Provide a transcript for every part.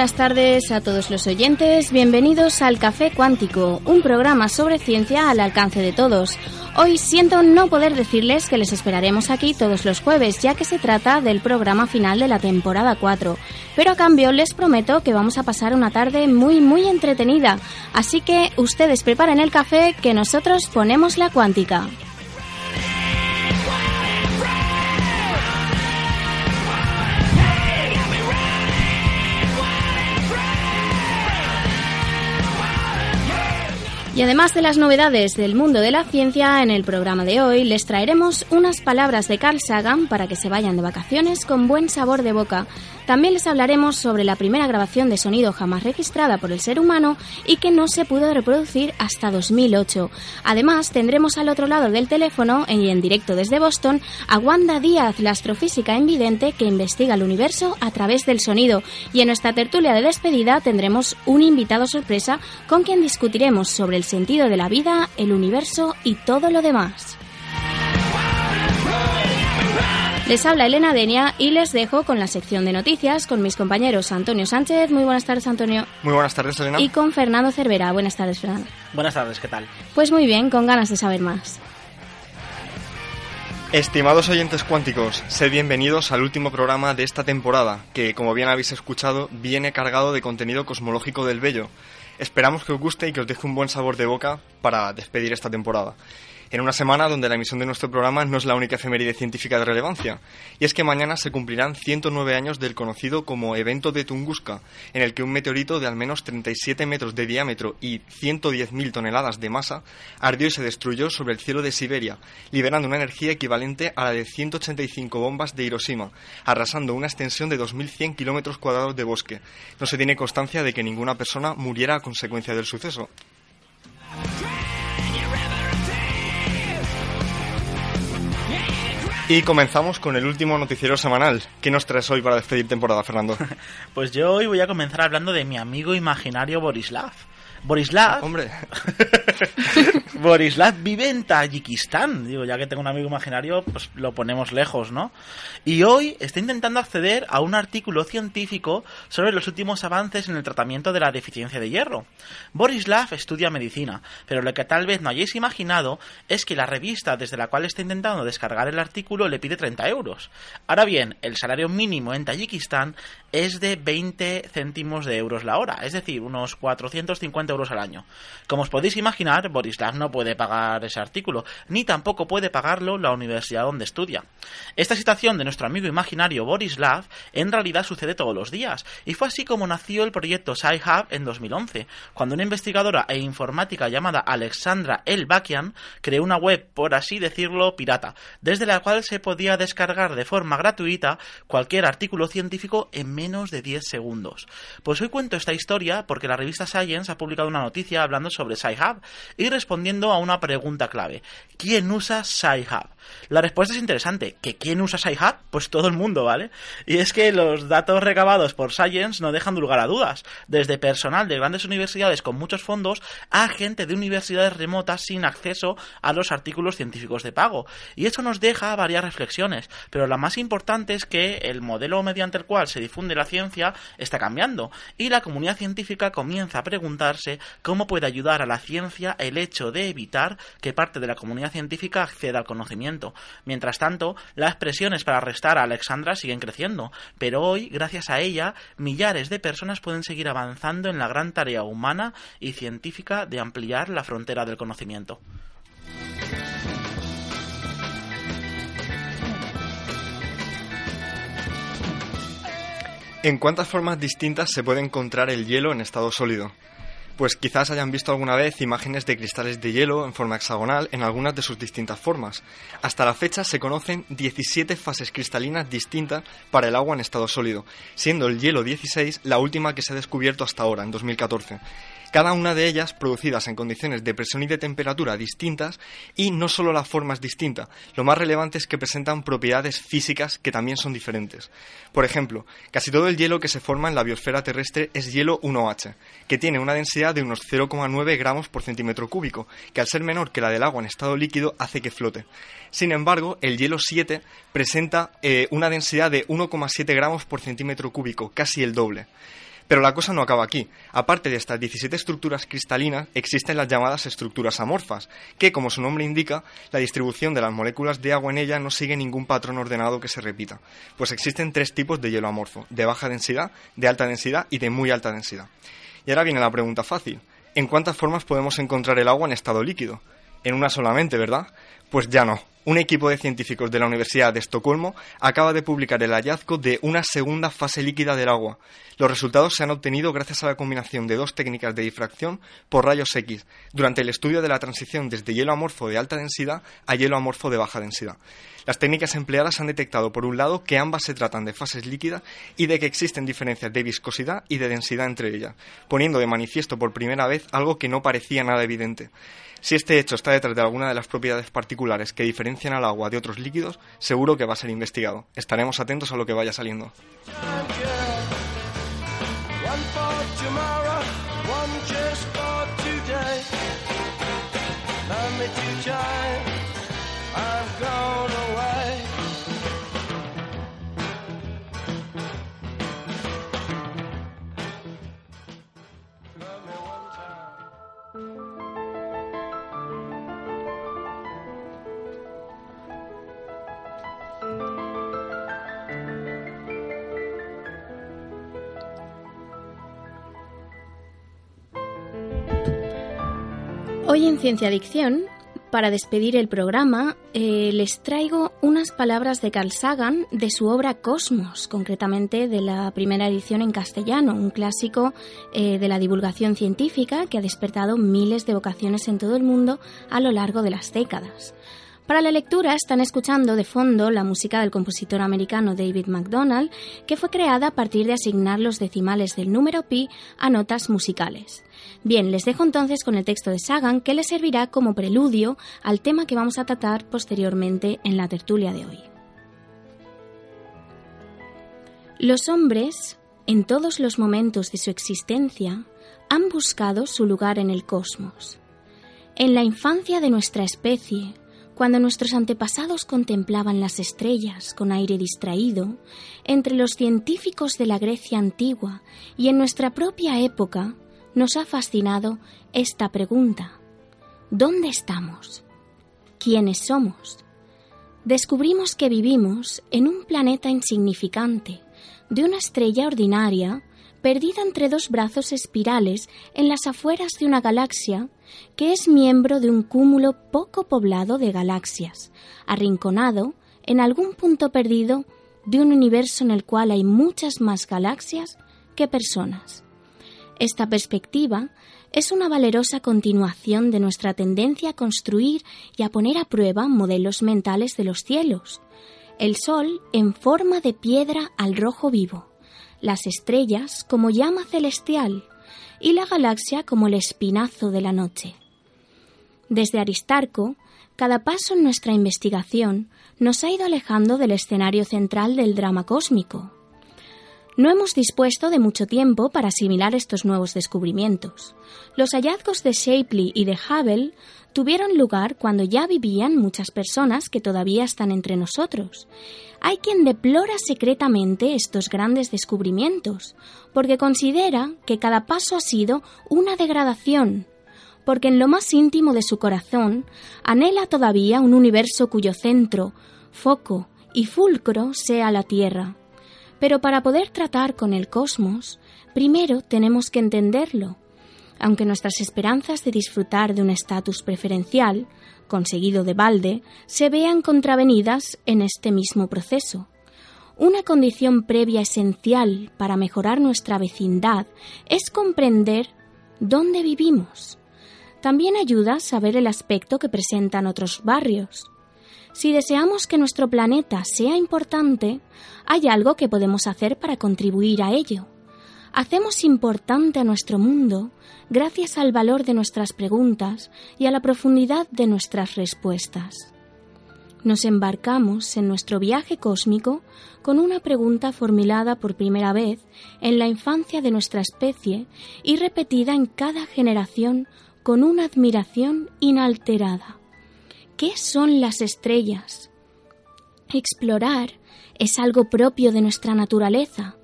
Buenas tardes a todos los oyentes, bienvenidos al Café Cuántico, un programa sobre ciencia al alcance de todos. Hoy siento no poder decirles que les esperaremos aquí todos los jueves, ya que se trata del programa final de la temporada 4, pero a cambio les prometo que vamos a pasar una tarde muy muy entretenida, así que ustedes preparen el café que nosotros ponemos la cuántica. Y además de las novedades del mundo de la ciencia, en el programa de hoy les traeremos unas palabras de Carl Sagan para que se vayan de vacaciones con buen sabor de boca. También les hablaremos sobre la primera grabación de sonido jamás registrada por el ser humano y que no se pudo reproducir hasta 2008. Además, tendremos al otro lado del teléfono y en directo desde Boston a Wanda Díaz, la astrofísica invidente que investiga el universo a través del sonido. Y en nuestra tertulia de despedida tendremos un invitado sorpresa con quien discutiremos sobre el sentido de la vida, el universo y todo lo demás. Les habla Elena Denia y les dejo con la sección de noticias con mis compañeros Antonio Sánchez. Muy buenas tardes, Antonio. Muy buenas tardes, Elena. Y con Fernando Cervera. Buenas tardes, Fernando. Buenas tardes, ¿qué tal? Pues muy bien, con ganas de saber más. Estimados oyentes cuánticos, sed bienvenidos al último programa de esta temporada, que, como bien habéis escuchado, viene cargado de contenido cosmológico del Bello. Esperamos que os guste y que os deje un buen sabor de boca para despedir esta temporada en una semana donde la emisión de nuestro programa no es la única efeméride científica de relevancia, y es que mañana se cumplirán 109 años del conocido como evento de Tunguska, en el que un meteorito de al menos 37 metros de diámetro y 110.000 toneladas de masa ardió y se destruyó sobre el cielo de Siberia, liberando una energía equivalente a la de 185 bombas de Hiroshima, arrasando una extensión de 2.100 kilómetros cuadrados de bosque. No se tiene constancia de que ninguna persona muriera a consecuencia del suceso. Y comenzamos con el último noticiero semanal. ¿Qué nos traes hoy para despedir temporada, Fernando? Pues yo hoy voy a comenzar hablando de mi amigo imaginario Borislav. Borislav. Hombre. Borislav vive en Tayikistán. Digo, ya que tengo un amigo imaginario, pues lo ponemos lejos, ¿no? Y hoy está intentando acceder a un artículo científico sobre los últimos avances en el tratamiento de la deficiencia de hierro. Borislav estudia medicina, pero lo que tal vez no hayáis imaginado es que la revista desde la cual está intentando descargar el artículo le pide 30 euros. Ahora bien, el salario mínimo en Tayikistán es de 20 céntimos de euros la hora, es decir, unos 450 euros al año. Como os podéis imaginar, Borislav no puede pagar ese artículo, ni tampoco puede pagarlo la universidad donde estudia. Esta situación de nuestro amigo imaginario Borislav en realidad sucede todos los días, y fue así como nació el proyecto SciHub en 2011, cuando una investigadora e informática llamada Alexandra Elbakian creó una web, por así decirlo, pirata, desde la cual se podía descargar de forma gratuita cualquier artículo científico en menos de 10 segundos. Pues hoy cuento esta historia porque la revista Science ha publicado una noticia hablando sobre SciHub y respondiendo a una pregunta clave. ¿Quién usa SciHub? La respuesta es interesante. ¿Que quién usa SciHub? Pues todo el mundo, ¿vale? Y es que los datos recabados por Science no dejan lugar a dudas. Desde personal de grandes universidades con muchos fondos a gente de universidades remotas sin acceso a los artículos científicos de pago. Y esto nos deja varias reflexiones, pero la más importante es que el modelo mediante el cual se difunde la ciencia está cambiando y la comunidad científica comienza a preguntarse cómo puede ayudar a la ciencia el hecho de evitar que parte de la comunidad científica acceda al conocimiento. Mientras tanto, las presiones para arrestar a Alexandra siguen creciendo, pero hoy, gracias a ella, millares de personas pueden seguir avanzando en la gran tarea humana y científica de ampliar la frontera del conocimiento. ¿En cuántas formas distintas se puede encontrar el hielo en estado sólido? Pues quizás hayan visto alguna vez imágenes de cristales de hielo en forma hexagonal en algunas de sus distintas formas. Hasta la fecha se conocen 17 fases cristalinas distintas para el agua en estado sólido, siendo el hielo 16 la última que se ha descubierto hasta ahora, en 2014 cada una de ellas producidas en condiciones de presión y de temperatura distintas y no solo la forma es distinta, lo más relevante es que presentan propiedades físicas que también son diferentes. Por ejemplo, casi todo el hielo que se forma en la biosfera terrestre es hielo 1H, que tiene una densidad de unos 0,9 gramos por centímetro cúbico, que al ser menor que la del agua en estado líquido hace que flote. Sin embargo, el hielo 7 presenta eh, una densidad de 1,7 gramos por centímetro cúbico, casi el doble. Pero la cosa no acaba aquí. Aparte de estas 17 estructuras cristalinas, existen las llamadas estructuras amorfas, que, como su nombre indica, la distribución de las moléculas de agua en ellas no sigue ningún patrón ordenado que se repita, pues existen tres tipos de hielo amorfo, de baja densidad, de alta densidad y de muy alta densidad. Y ahora viene la pregunta fácil. ¿En cuántas formas podemos encontrar el agua en estado líquido? En una solamente, ¿verdad? Pues ya no. Un equipo de científicos de la Universidad de Estocolmo acaba de publicar el hallazgo de una segunda fase líquida del agua. Los resultados se han obtenido gracias a la combinación de dos técnicas de difracción por rayos X durante el estudio de la transición desde hielo amorfo de alta densidad a hielo amorfo de baja densidad. Las técnicas empleadas han detectado, por un lado, que ambas se tratan de fases líquidas y de que existen diferencias de viscosidad y de densidad entre ellas, poniendo de manifiesto por primera vez algo que no parecía nada evidente. Si este hecho está detrás de alguna de las propiedades particulares que diferencian al agua de otros líquidos, seguro que va a ser investigado. Estaremos atentos a lo que vaya saliendo. Hoy en Ciencia Adicción, para despedir el programa, eh, les traigo unas palabras de Carl Sagan de su obra Cosmos, concretamente de la primera edición en castellano, un clásico eh, de la divulgación científica que ha despertado miles de vocaciones en todo el mundo a lo largo de las décadas. Para la lectura están escuchando de fondo la música del compositor americano David MacDonald, que fue creada a partir de asignar los decimales del número pi a notas musicales. Bien, les dejo entonces con el texto de Sagan que les servirá como preludio al tema que vamos a tratar posteriormente en la tertulia de hoy. Los hombres, en todos los momentos de su existencia, han buscado su lugar en el cosmos. En la infancia de nuestra especie, cuando nuestros antepasados contemplaban las estrellas con aire distraído, entre los científicos de la Grecia antigua y en nuestra propia época, nos ha fascinado esta pregunta. ¿Dónde estamos? ¿Quiénes somos? Descubrimos que vivimos en un planeta insignificante, de una estrella ordinaria, perdida entre dos brazos espirales en las afueras de una galaxia que es miembro de un cúmulo poco poblado de galaxias, arrinconado en algún punto perdido de un universo en el cual hay muchas más galaxias que personas. Esta perspectiva es una valerosa continuación de nuestra tendencia a construir y a poner a prueba modelos mentales de los cielos. El Sol en forma de piedra al rojo vivo, las estrellas como llama celestial y la galaxia como el espinazo de la noche. Desde Aristarco, cada paso en nuestra investigación nos ha ido alejando del escenario central del drama cósmico, no hemos dispuesto de mucho tiempo para asimilar estos nuevos descubrimientos. Los hallazgos de Shapley y de Hubble tuvieron lugar cuando ya vivían muchas personas que todavía están entre nosotros. Hay quien deplora secretamente estos grandes descubrimientos, porque considera que cada paso ha sido una degradación, porque en lo más íntimo de su corazón anhela todavía un universo cuyo centro, foco y fulcro sea la Tierra pero para poder tratar con el cosmos, primero tenemos que entenderlo. Aunque nuestras esperanzas de disfrutar de un estatus preferencial, conseguido de balde, se vean contravenidas en este mismo proceso. Una condición previa esencial para mejorar nuestra vecindad es comprender dónde vivimos. También ayuda a saber el aspecto que presentan otros barrios. Si deseamos que nuestro planeta sea importante, hay algo que podemos hacer para contribuir a ello. Hacemos importante a nuestro mundo gracias al valor de nuestras preguntas y a la profundidad de nuestras respuestas. Nos embarcamos en nuestro viaje cósmico con una pregunta formulada por primera vez en la infancia de nuestra especie y repetida en cada generación con una admiración inalterada. ¿Qué son las estrellas? Explorar es algo propio de nuestra naturaleza.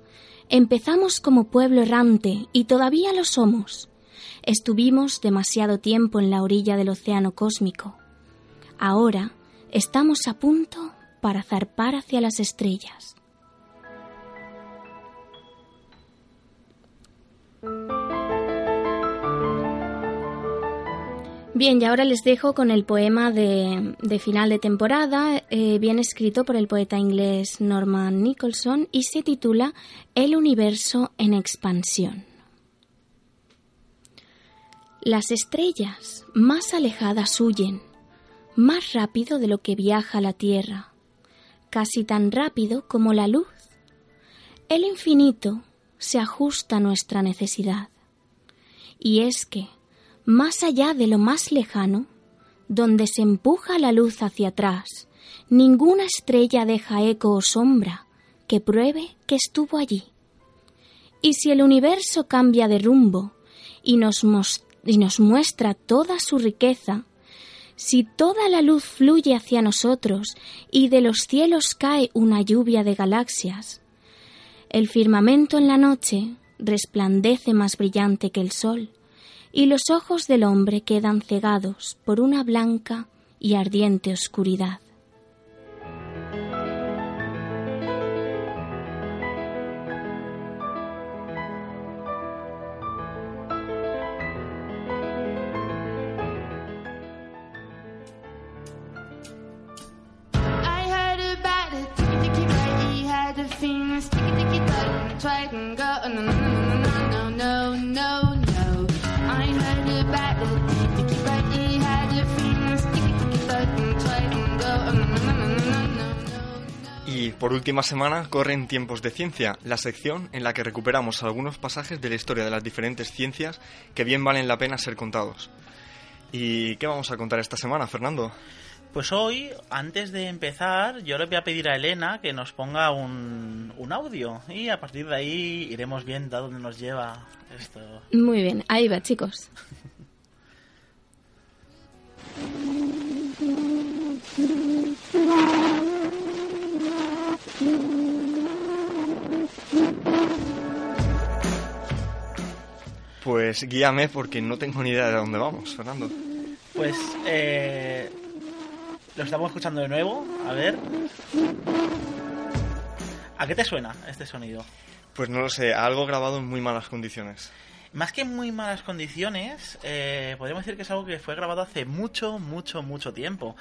Empezamos como pueblo errante y todavía lo somos. Estuvimos demasiado tiempo en la orilla del océano cósmico. Ahora estamos a punto para zarpar hacia las estrellas. Bien, y ahora les dejo con el poema de, final de temporada, eh, bien escrito por el poeta inglés Norman Nicholson y se titula El universo en expansión. Las estrellas más alejadas huyen, más rápido de lo que viaja la Tierra, casi tan rápido como la luz. El infinito se ajusta a nuestra necesidad. Y es que, más allá de lo más lejano, donde se empuja la luz hacia atrás, ninguna estrella deja eco o sombra que pruebe que estuvo allí. Y si el universo cambia de rumbo y nos, y nos muestra toda su riqueza, si toda la luz fluye hacia nosotros y de los cielos cae una lluvia de galaxias, el firmamento en la noche resplandece más brillante que el sol, y los ojos del hombre quedan cegados por una blanca y ardiente oscuridad. Por última semana corren Tiempos de Ciencia, la sección en la que recuperamos algunos pasajes de la historia de las diferentes ciencias que bien valen la pena ser contados. ¿Y qué vamos a contar esta semana, Fernando? Pues hoy, antes de empezar, yo le voy a pedir a Elena que nos ponga un, un audio y a partir de ahí iremos viendo a dónde nos lleva esto. Muy bien, ahí va, chicos. Pues guíame porque no tengo ni idea de dónde vamos, Fernando. Pues eh, lo estamos escuchando de nuevo, a ver. ¿A qué te suena este sonido? Pues no lo sé, algo grabado en muy malas condiciones. Más que en muy malas condiciones, eh, podríamos decir que es algo que fue grabado hace mucho, mucho, mucho tiempo.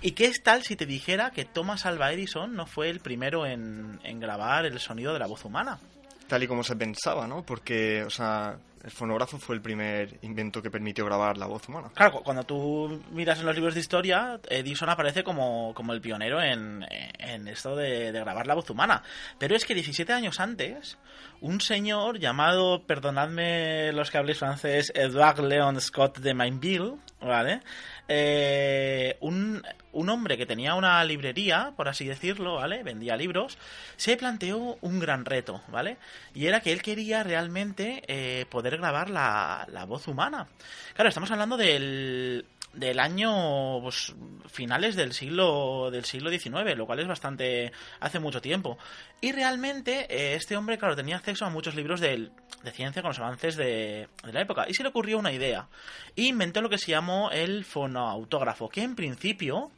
¿Y qué es tal si te dijera que Thomas Alva Edison no fue el primero en, en grabar el sonido de la voz humana? Tal y como se pensaba, ¿no? Porque, o sea, el fonógrafo fue el primer invento que permitió grabar la voz humana. Claro, cuando tú miras en los libros de historia, Edison aparece como, como el pionero en, en esto de, de, grabar la voz humana. Pero es que 17 años antes, un señor llamado, perdonadme los que habléis francés, Edouard Leon Scott de Mainville, ¿vale? Eh, un, un, hombre que tenía una librería, por así decirlo, ¿vale? Vendía libros, se planteó un gran reto, ¿vale? Y era que él quería realmente eh, poder grabar la, la voz humana. Claro, estamos hablando del, del año pues, finales del siglo del siglo XIX, lo cual es bastante hace mucho tiempo. Y realmente eh, este hombre, claro, tenía acceso a muchos libros de, de ciencia con los avances de, de, la época. Y se le ocurrió una idea. E inventó lo que se llamó el fonoautógrafo, que en principio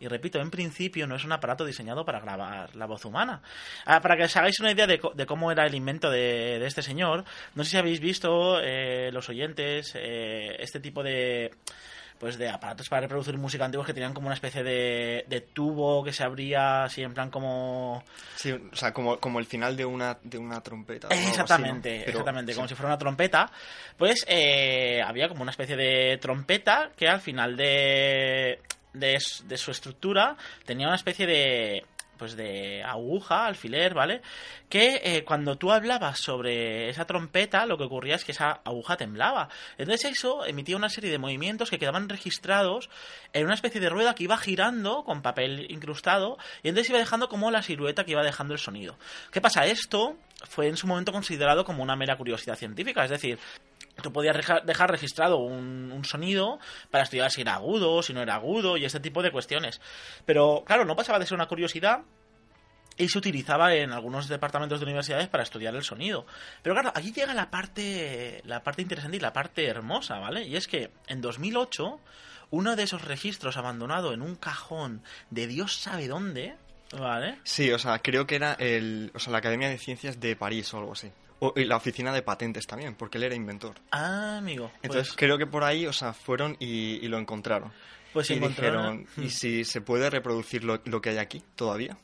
y repito, en principio no es un aparato diseñado para grabar la voz humana. Ah, para que os hagáis una idea de, de cómo era el invento de, este señor, no sé si habéis visto eh, los oyentes eh, este tipo de pues de aparatos para reproducir música antiguos que tenían como una especie de, de tubo que se abría así en plan como sí o sea como, como el final de una de una trompeta exactamente así, ¿no? Pero, exactamente como si fuera una trompeta. Pues eh, había como una especie de trompeta que al final de de, de su estructura tenía una especie de pues de aguja, alfiler, ¿vale? Que eh, cuando tú hablabas sobre esa trompeta, lo que ocurría es que esa aguja temblaba. Entonces eso emitía una serie de movimientos que quedaban registrados en una especie de rueda que iba girando con papel incrustado y entonces iba dejando como la silueta que iba dejando el sonido. ¿Qué pasa? Esto fue en su momento considerado como una mera curiosidad científica, es decir, tú podías dejar registrado un, sonido para estudiar si era agudo, si no era agudo y este tipo de cuestiones. Pero claro, no pasaba de ser una curiosidad y se utilizaba en algunos departamentos de universidades para estudiar el sonido. Pero claro, aquí llega la parte, la parte interesante y la parte hermosa, ¿vale? Y es que en 2008, uno de esos registros abandonado en un cajón de Dios sabe dónde, ¿vale? Sí, o sea, creo que era el, o sea, la Academia de Ciencias de París o algo así. O, y la oficina de patentes también, porque él era inventor. Ah, amigo. Entonces pues- creo que por ahí, o sea, fueron y, y lo encontraron. Pues y encontraron- dijeron, ¿y si se puede reproducir lo, lo que hay aquí todavía?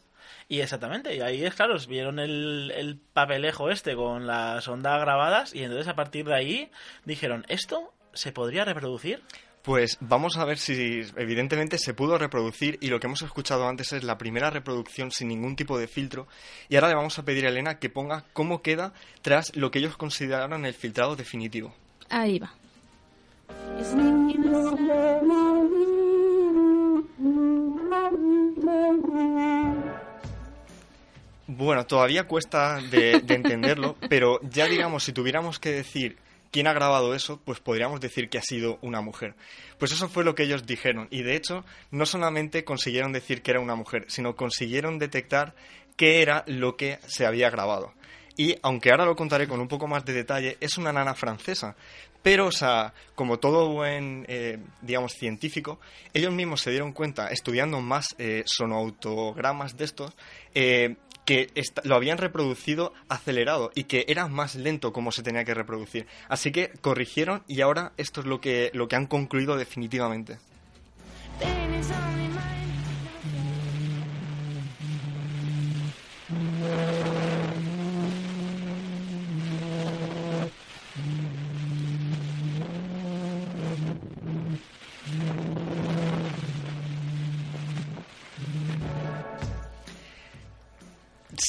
Y exactamente, y ahí es claro, vieron el, el papelejo este con las ondas grabadas y entonces a partir de ahí dijeron, ¿esto se podría reproducir? Pues vamos a ver si evidentemente se pudo reproducir y lo que hemos escuchado antes es la primera reproducción sin ningún tipo de filtro y ahora le vamos a pedir a Elena que ponga cómo queda tras lo que ellos consideraron el filtrado definitivo. Ahí va. Bueno, todavía cuesta de, de entenderlo, pero ya digamos, si tuviéramos que decir quién ha grabado eso, pues podríamos decir que ha sido una mujer. Pues eso fue lo que ellos dijeron. Y de hecho, no solamente consiguieron decir que era una mujer, sino consiguieron detectar qué era lo que se había grabado. Y aunque ahora lo contaré con un poco más de detalle, es una nana francesa. Pero, o sea, como todo buen, eh, digamos, científico, ellos mismos se dieron cuenta, estudiando más eh, sonoautogramas de estos, eh, que lo habían reproducido acelerado y que era más lento como se tenía que reproducir. Así que corrigieron y ahora esto es lo que, lo que han concluido definitivamente.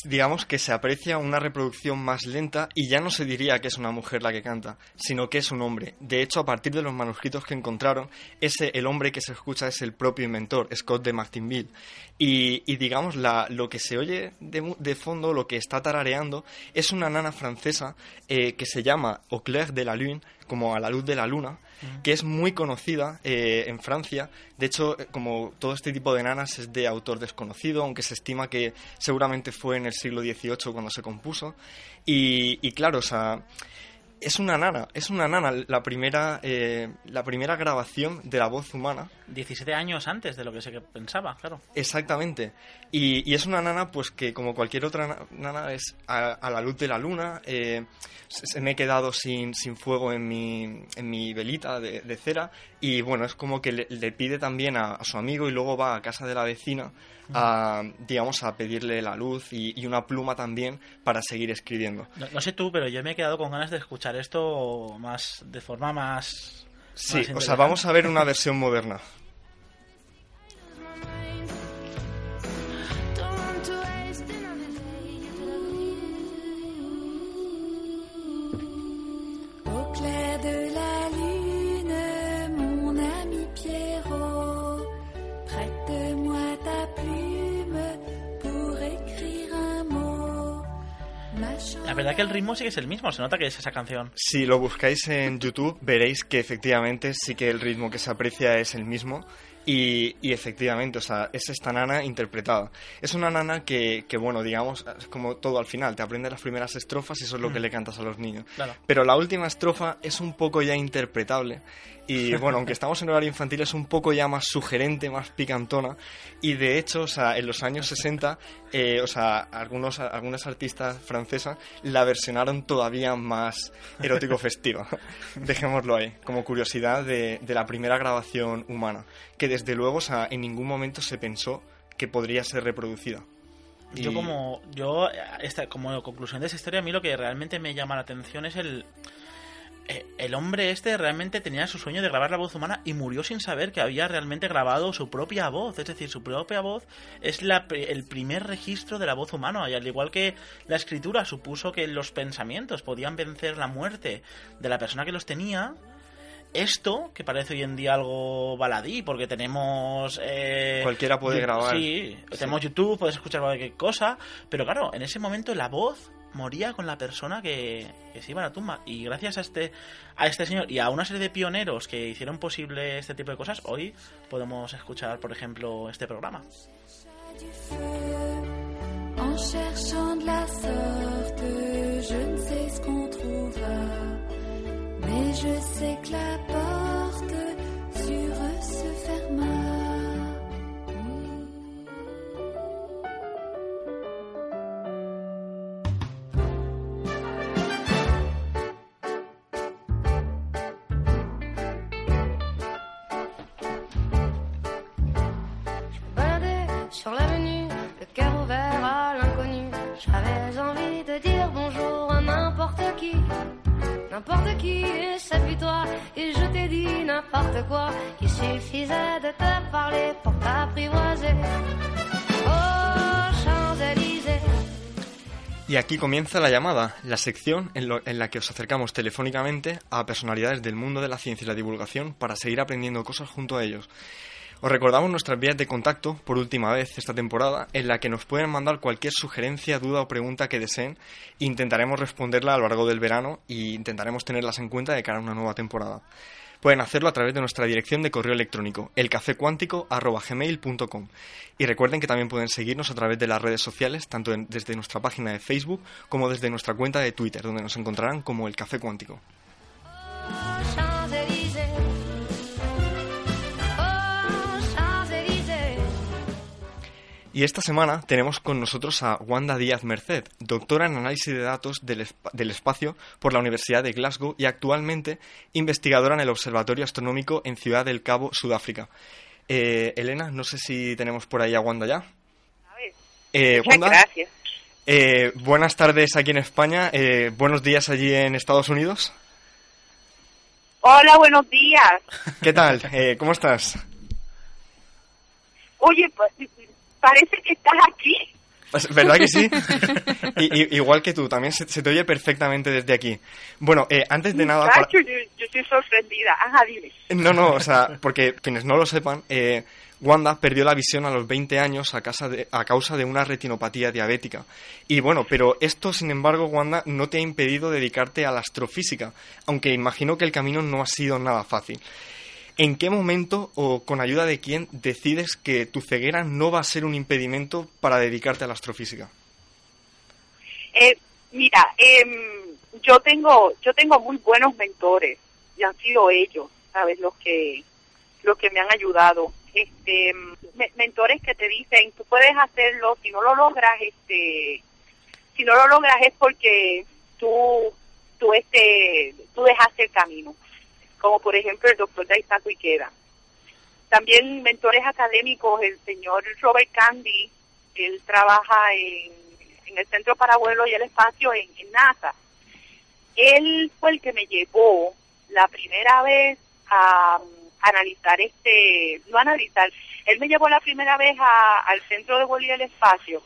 Digamos que se aprecia una reproducción más lenta y ya no se diría que es una mujer la que canta, sino que es un hombre. De hecho, a partir de los manuscritos que encontraron, ese el hombre que se escucha es el propio inventor, Scott de Martinville. Y, digamos, la, lo que se oye de, de fondo, lo que está tarareando, es una nana francesa eh, que se llama Au de la lune, como a la luz de la luna, que es muy conocida eh, en Francia. De hecho, eh, como todo este tipo de nanas es de autor desconocido, aunque se estima que seguramente fue en el siglo XVIII cuando se compuso. Y, y claro, o sea, es una nana, es una nana la primera, eh, la primera grabación de la voz humana. 17 años antes de lo que se pensaba, claro. Exactamente. Y, y es una nana, pues que como cualquier otra na- nana es a, a la luz de la luna. eh, se, se me he quedado sin, sin fuego en mi, en mi velita de, de cera. Y bueno, es como que le, le pide también a, a su amigo y luego va a casa de la vecina a, digamos, a pedirle la luz y, y una pluma también para seguir escribiendo. No, no sé tú, pero yo me he quedado con ganas de escuchar esto más de forma más... Sí, o sea, vamos a ver una versión moderna. La verdad que el ritmo sí que es el mismo, se nota que es esa canción. Si lo buscáis en YouTube veréis que efectivamente sí que el ritmo que se aprecia es el mismo y, y efectivamente, o sea, es esta nana interpretada. Es una nana que, que, bueno, digamos, es como todo al final, te aprendes las primeras estrofas y eso es lo que le cantas a los niños. Claro. Pero la última estrofa es un poco ya interpretable y bueno, aunque estamos en horario infantil es un poco ya más sugerente, más picantona y de hecho, o sea, en los años 60, eh, o sea, algunos, algunas artistas francesas la versionaron todavía más erótico festiva. Dejémoslo ahí, como curiosidad de, de la primera grabación humana, que desde luego, o sea, en ningún momento se pensó que podría ser reproducida. Yo Y- como yo esta, como conclusión de esa historia a mí lo que realmente me llama la atención es el el hombre este realmente tenía su sueño de grabar la voz humana y murió sin saber que había realmente grabado su propia voz. Es decir, su propia voz es la, el primer registro de la voz humana. Y al igual que la escritura supuso que los pensamientos podían vencer la muerte de la persona que los tenía, esto, que parece hoy en día algo baladí, porque tenemos... eh, Cualquiera puede grabar. Sí, Sí. tenemos YouTube, puedes escuchar cualquier cosa, pero claro, en ese momento la voz moría con la persona que, que se iba a la tumba. Y gracias a este, a este señor y a una serie de pioneros que hicieron posible este tipo de cosas, hoy podemos escuchar, por ejemplo, este programa. je sur l'avenue, le cœur ouvert à l'inconnu. Y aquí comienza la llamada, la sección en, en la que os acercamos telefónicamente a personalidades del mundo de la ciencia y la divulgación para seguir aprendiendo cosas junto a ellos. Os recordamos nuestras vías de contacto por última vez esta temporada, en la que nos pueden mandar cualquier sugerencia, duda o pregunta que deseen. Intentaremos responderla a lo largo del verano e intentaremos tenerlas en cuenta de cara a una nueva temporada. Pueden hacerlo a través de nuestra dirección de correo electrónico, elcafecuántico.gmail.com. Y recuerden que también pueden seguirnos a través de las redes sociales, tanto desde nuestra página de Facebook como desde nuestra cuenta de Twitter, donde nos encontrarán como El Café Cuántico. Y esta semana tenemos con nosotros a Wanda Díaz Merced, doctora en análisis de datos del, del espacio por la Universidad de Glasgow y actualmente investigadora en el Observatorio Astronómico en Ciudad del Cabo, Sudáfrica. Eh, Elena, no sé si tenemos por ahí a Wanda ya. Eh, Wanda, gracias. eh, buenas tardes aquí en España, eh, buenos días allí en Estados Unidos. Hola, buenos días. ¿Qué tal? Eh, ¿Cómo estás? Oye, pues parece que estás aquí. Pues, ¿Verdad que sí? I- igual que tú, también se, se te oye perfectamente desde aquí. Bueno, eh, antes de nada... para- yo, yo estoy sorprendida. Ajá, dime. No, no, o sea, porque quienes no lo sepan, eh, Wanda perdió la visión a los 20 años a, casa de- a causa de una retinopatía diabética. Y bueno, pero esto, sin embargo, Wanda, no te ha impedido dedicarte a la astrofísica, aunque imagino que el camino no ha sido nada fácil. ¿En qué momento o con ayuda de quién decides que tu ceguera no va a ser un impedimento para dedicarte a la astrofísica? Eh, mira, em, yo tengo yo tengo muy buenos mentores y han sido ellos, sabes, los que los que me han ayudado. Este, me- mentores que te dicen, tú puedes hacerlo, si no lo logras, este, si no lo logras es porque tú tú este tú dejaste el camino. Como por ejemplo el doctor Daisaku Ikeda. También mentores académicos, el señor Robert Candy, él trabaja en, en el Centro para Vuelo y el Espacio en, NASA. Él fue el que me llevó la primera vez a, um, analizar este, no analizar, él me llevó la primera vez a- al Centro de Vuelo y el Espacio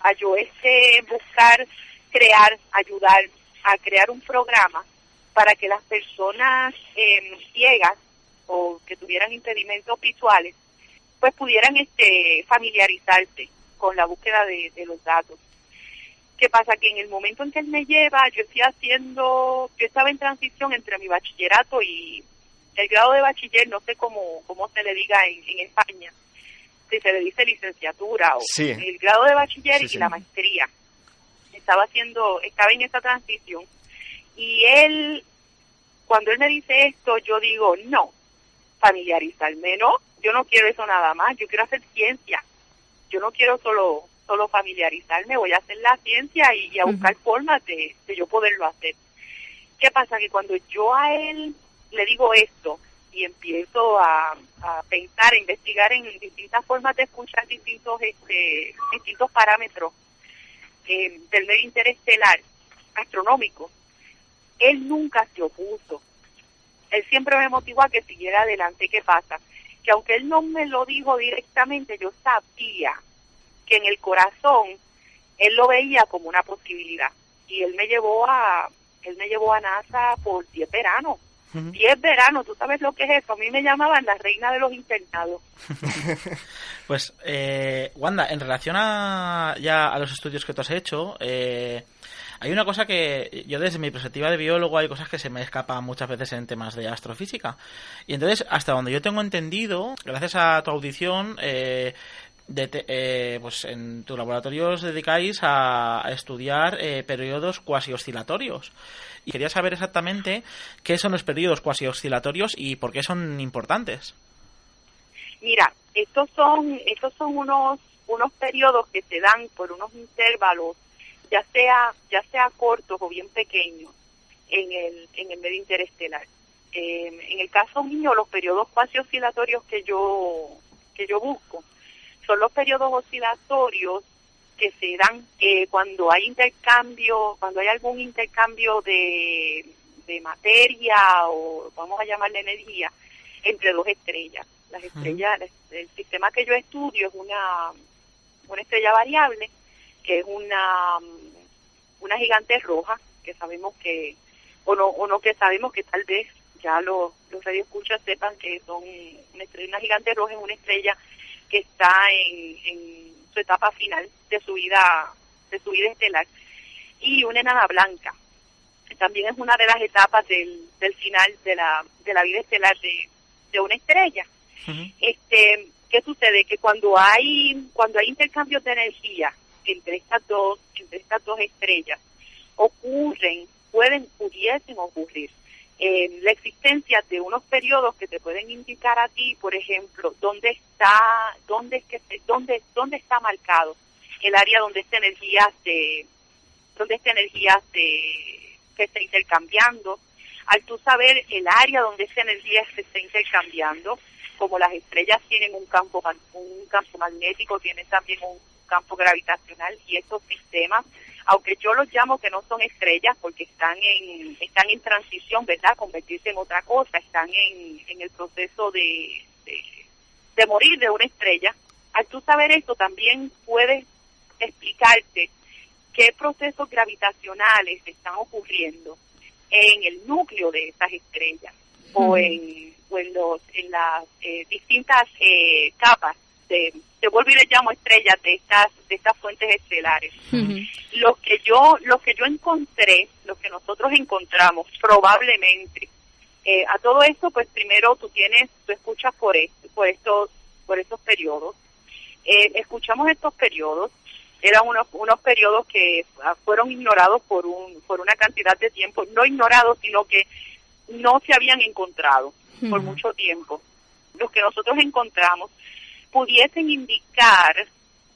a yo este buscar, crear, ayudar a crear un programa para que las personas em, ciegas o que tuvieran impedimentos visuales pues pudieran este familiarizarse con la búsqueda de, de los datos. ¿Qué pasa? Que en el momento en que él me lleva, yo estoy haciendo, yo estaba en transición entre mi bachillerato y el grado de bachiller, no sé cómo, cómo se le diga en, en España, si se le dice licenciatura o Sí. el grado de bachiller Sí, y sí. la maestría. Estaba haciendo, estaba en esa transición. Y él, cuando él me dice esto, yo digo, no, familiarizarme, no, yo no quiero eso nada más, yo quiero hacer ciencia, yo no quiero solo solo familiarizarme, voy a hacer la ciencia y, y a buscar formas de, de yo poderlo hacer. ¿Qué pasa? Que cuando yo a él le digo esto y empiezo a, a pensar, a investigar en distintas formas de escuchar distintos este, distintos parámetros eh, del medio interestelar astronómico, él nunca se opuso. Él siempre me motivó a que siguiera adelante. ¿Qué pasa? Que aunque él no me lo dijo directamente, yo sabía que en el corazón él lo veía como una posibilidad. Y él me llevó a él me llevó a NASA por 10 veranos. 10 veranos, ¿tú sabes lo que es eso? A mí me llamaban la reina de los internados. Pues, eh, Wanda, en relación a, ya a los estudios que tú has hecho, eh, hay una cosa que yo desde mi perspectiva de biólogo hay cosas que se me escapan muchas veces en temas de astrofísica. Y entonces, hasta donde yo tengo entendido, gracias a tu audición, eh, de te- eh, pues en tu laboratorio os dedicáis a, estudiar eh, periodos cuasi oscilatorios. Y quería saber exactamente qué son los periodos cuasi oscilatorios y por qué son importantes. Mira, estos son, estos son unos, unos periodos que se dan por unos intervalos, ya sea, ya sea cortos o bien pequeños, en el, en el medio interestelar. Eh, en el caso mío, los periodos cuasi oscilatorios que yo, que yo busco son los periodos oscilatorios que se dan eh, cuando hay intercambio, cuando hay algún intercambio de, de materia o vamos a llamarle energía entre dos estrellas. Las estrellas, el sistema que yo estudio es una, una estrella variable, que es una, una gigante roja, que sabemos que, o no, o no que sabemos que tal vez ya los, los radioescuchas sepan que son una, estrella, una gigante roja es una estrella que está en, en su etapa final de su vida, de su vida estelar, y una enana blanca, que también es una de las etapas del, del final de la, de la vida estelar de, de una estrella. Este, ¿qué sucede? Que cuando hay, cuando hay intercambios de energía entre estas dos, entre estas dos estrellas, ocurren, pueden, pudiesen ocurrir eh, la existencia de unos periodos que te pueden indicar a ti, por ejemplo, dónde está, dónde dónde, dónde está marcado el área donde esta energía se, donde esta energía se, se está intercambiando. Al tú saber el área donde esa energía se está intercambiando, como las estrellas tienen un campo un campo magnético, tienen también un campo gravitacional y estos sistemas, aunque yo los llamo que no son estrellas porque están en están en transición, ¿verdad? Convertirse en otra cosa, están en, en el proceso de, de, de morir de una estrella. Al tú saber esto también puedes explicarte qué procesos gravitacionales están ocurriendo en el núcleo de esas estrellas o en, o en, los, en las eh, distintas eh, capas de, te vuelvo y le llamo estrellas de estas, de estas fuentes estelares. Lo que yo, lo que yo encontré, lo que nosotros encontramos probablemente, eh, a todo esto, pues primero tú tienes, tú escuchas por, esto, por estos, por estos periodos. Eh, escuchamos estos periodos, eran unos, unos periodos que ah, fueron ignorados por un, por una cantidad de tiempo, no ignorados, sino que no se habían encontrado por mucho tiempo. Los que nosotros encontramos pudiesen indicar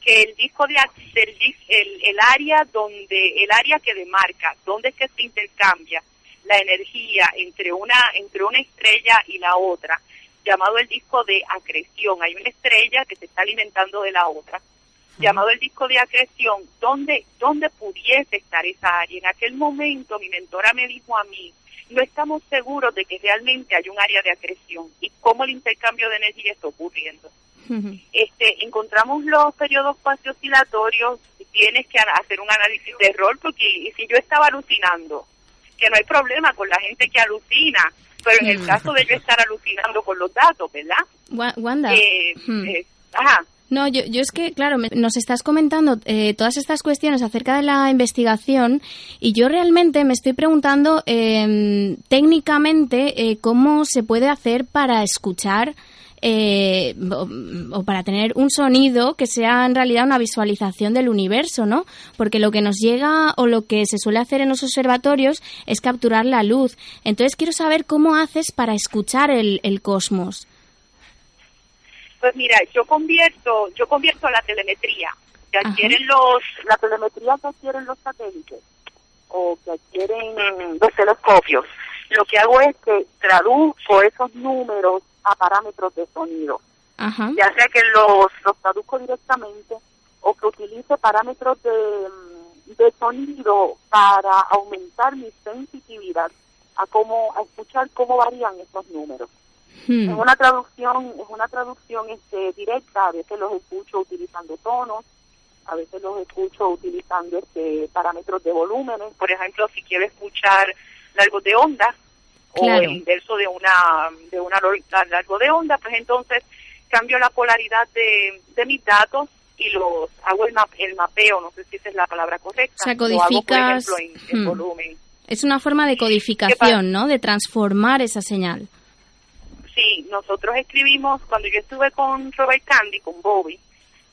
que el disco de el, el, el área donde el área que demarca dónde es que se intercambia la energía entre una entre una estrella y la otra llamado el disco de acreción. Hay una estrella que se está alimentando de la otra llamado el disco de acreción donde donde pudiese estar esa área. En aquel momento mi mentora me dijo a mí no estamos seguros de que realmente hay un área de acreción y cómo el intercambio de energía está ocurriendo este, encontramos los periodos cuasi oscilatorios, tienes que hacer un análisis de error, porque si yo estaba alucinando, que no hay problema con la gente que alucina, pero en el caso de yo estar alucinando con los datos, ¿verdad? Wa- Wanda. Eh, Hmm. eh, ajá, No, yo, yo es que, claro, me- nos estás comentando eh, todas estas cuestiones acerca de la investigación y yo realmente me estoy preguntando eh, técnicamente eh, cómo se puede hacer para escuchar eh, o, o para tener un sonido que sea en realidad una visualización del universo, ¿no? Porque lo que nos llega o lo que se suele hacer en los observatorios es capturar la luz. Entonces quiero saber cómo haces para escuchar el, el cosmos. pues mira, yo convierto, yo convierto la telemetría que Ajá. adquieren los, la telemetría que adquieren los satélites o que adquieren los telescopios. Lo que hago es que traduzco esos números a parámetros de sonido. Ajá. ya sea que los, los traduzco directamente o que utilice parámetros de, mm, de sonido para aumentar mi sensitividad a cómo a escuchar cómo varían esos números. Hmm. Es una traducción, es una traducción este directa, a veces los escucho utilizando tonos, a veces los escucho utilizando este parámetros de volúmenes, por ejemplo, si quiero escuchar largos de onda o el inverso de una de una largo de onda, pues entonces cambio la polaridad de, de mis datos y los hago el, map- el mapeo, no sé si esa es la palabra correcta. O sea, lo hago, por codificas- ejemplo, en, en Hmm. volumen. Es una forma de codificación, ¿no? De transformar esa señal. Sí, nosotros escribimos, cuando yo estuve con Robert Candy, con Bobby,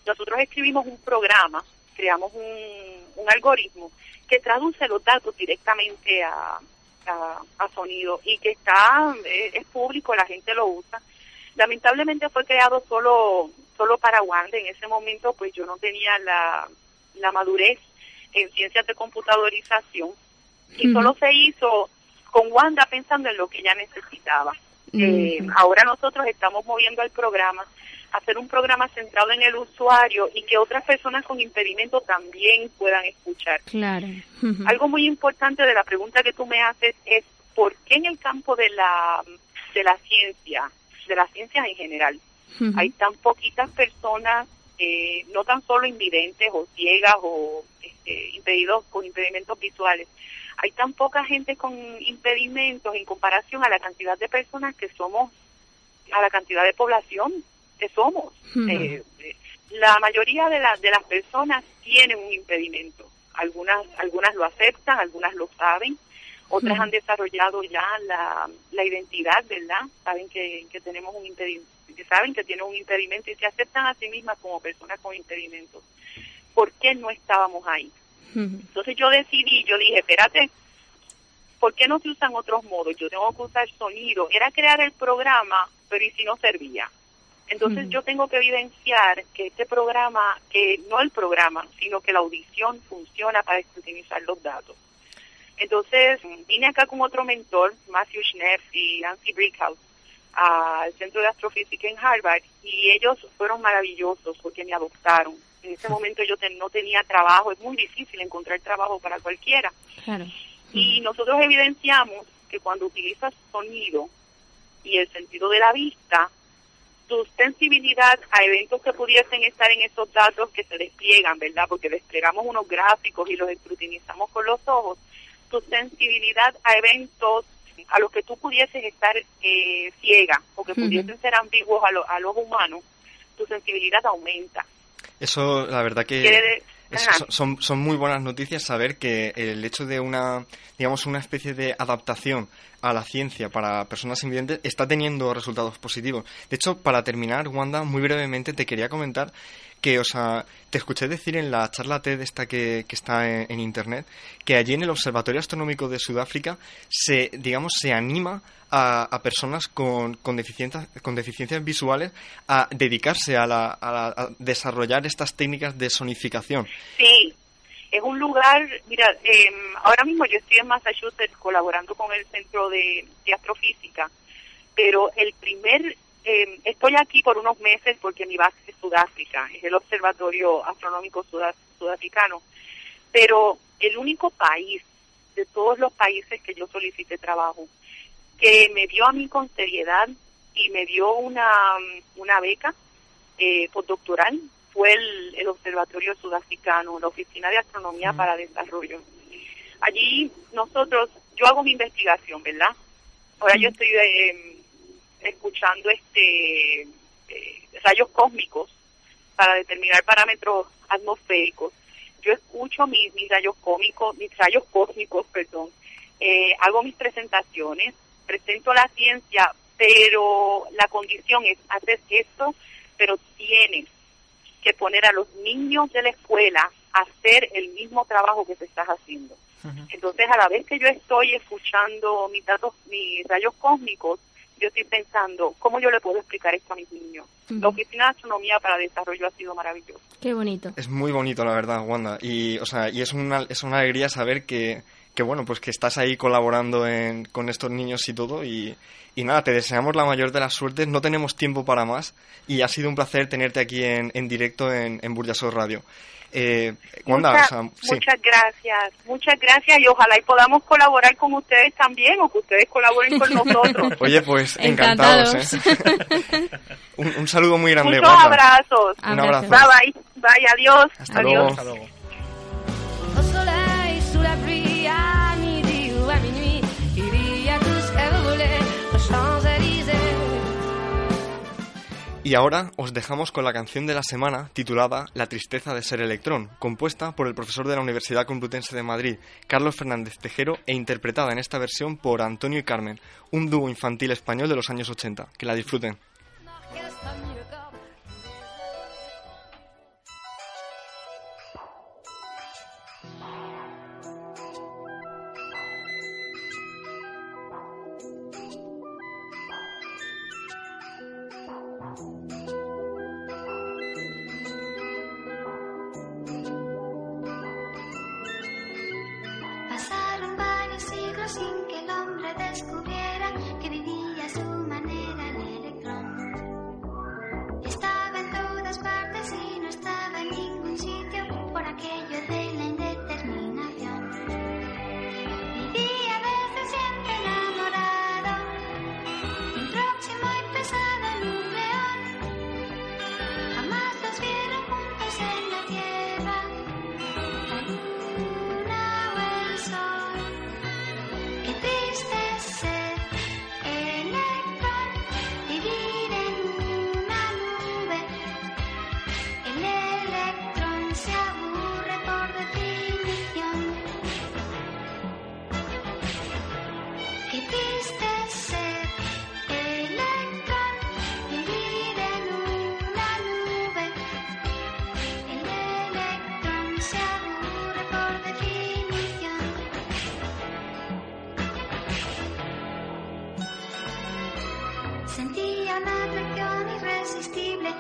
nosotros escribimos un programa, creamos un, un algoritmo que traduce los datos directamente a, a, a sonido y que está eh, es público, la gente lo usa. Lamentablemente fue creado solo solo para Wanda. En ese momento, pues yo no tenía la, la madurez en ciencias de computadorización y solo se hizo con Wanda pensando en lo que ella necesitaba. Eh, ahora nosotros estamos moviendo el programa hacer un programa centrado en el usuario y que otras personas con impedimento también puedan escuchar. Claro. Algo muy importante de la pregunta que tú me haces es por qué en el campo de la de la ciencia, de las ciencias en general, hay tan poquitas personas, eh, no tan solo invidentes o ciegas o este, impedidos con impedimentos visuales, hay tan poca gente con impedimentos en comparación a la cantidad de personas que somos, a la cantidad de población que somos. Eh, eh, la mayoría de, las de las personas tienen un impedimento. Algunas, algunas lo aceptan, algunas lo saben, otras han desarrollado ya la, la identidad, ¿verdad? Saben que, que tenemos un impedimento, que saben que tienen un impedimento y se aceptan a sí mismas como personas con impedimentos. ¿Por qué no estábamos ahí? Entonces yo decidí, yo dije, espérate, ¿por qué no se usan otros modos? Yo tengo que usar sonido. Era crear el programa, pero ¿y si no servía? Entonces yo tengo que evidenciar que este programa, que no el programa, sino que la audición funciona para escrutinizar los datos. Entonces vine acá con otro mentor, Matthew Schneff y Nancy Brickhouse, al Centro de Astrofísica en Harvard, y ellos fueron maravillosos porque me adoptaron. En ese momento yo ten- no tenía trabajo, es muy difícil encontrar trabajo para cualquiera. Claro. Y nosotros evidenciamos que cuando utilizas sonido y el sentido de la vista, tu sensibilidad a eventos que pudiesen estar en esos datos que se despliegan, ¿verdad? Porque desplegamos unos gráficos y los escrutinizamos con los ojos, tu sensibilidad a eventos a los que tú pudieses estar eh, ciega o que pudiesen ser ambiguos a, lo- a los humanos, tu sensibilidad aumenta. Eso, la verdad que... Es- son, son muy buenas noticias saber que el hecho de una, digamos, una especie de adaptación a la ciencia para personas invidentes está teniendo resultados positivos. De hecho, para terminar, Wanda, muy brevemente te quería comentar que, o sea, te escuché decir en la charla TED esta que, que está en, internet, que allí en el Observatorio Astronómico de Sudáfrica se, digamos, se anima a, a personas con, con, deficiencias, con deficiencias visuales a dedicarse a, la, a, la- a desarrollar estas técnicas de sonificación. Sí, es un lugar, mira, eh, ahora mismo yo estoy en Massachusetts colaborando con el Centro de, Astrofísica, pero el primer, eh, estoy aquí por unos meses porque mi base es Sudáfrica, es el Observatorio Astronómico Sudafricano, pero el único país de todos los países que yo solicité trabajo que me dio a mí con seriedad y me dio una, una beca eh, postdoctoral fue el, el Observatorio Sudafricano, la Oficina de Astronomía para Desarrollo. Allí nosotros, yo hago mi investigación, ¿verdad? Ahora yo estoy eh, escuchando este eh, rayos cósmicos para determinar parámetros atmosféricos. Yo escucho mis, mis rayos cómicos, mis rayos cósmicos, perdón. Eh, hago mis presentaciones, presento la ciencia, pero la condición es hacer esto, pero tienes que poner a los niños de la escuela a hacer el mismo trabajo que te estás haciendo. Entonces, a la vez que yo estoy escuchando mis datos, mis rayos cósmicos, yo estoy pensando, ¿cómo yo le puedo explicar esto a mis niños? La Oficina de Astronomía para Desarrollo ha sido maravillosa. Qué bonito. Es muy bonito, la verdad, Wanda. Y, o sea, y es una, es una alegría saber que, que, bueno, pues que estás ahí colaborando en, con estos niños y todo. Y, y nada, te deseamos la mayor de las suertes. No tenemos tiempo para más. Y ha sido un placer tenerte aquí en, en directo en, en Burjasot Radio. Eh, Wanda, Mucha- o sea, sí. Muchas gracias, muchas gracias y ojalá y podamos colaborar con ustedes también o que ustedes colaboren con nosotros. Oye, pues encantados, Encantados. ¿eh? un, un saludo muy grande, Muchos Wanda. abrazos. Un abrazo. Bye bye, bye, adiós. Hasta adiós. luego. Hasta luego. Y ahora os dejamos con la canción de la semana titulada La tristeza de ser electrón, compuesta por el profesor de la Universidad Complutense de Madrid, Carlos Fernández Tejero, e interpretada en esta versión por Antonio y Carmen, un dúo infantil español de los años 80. Que la disfruten.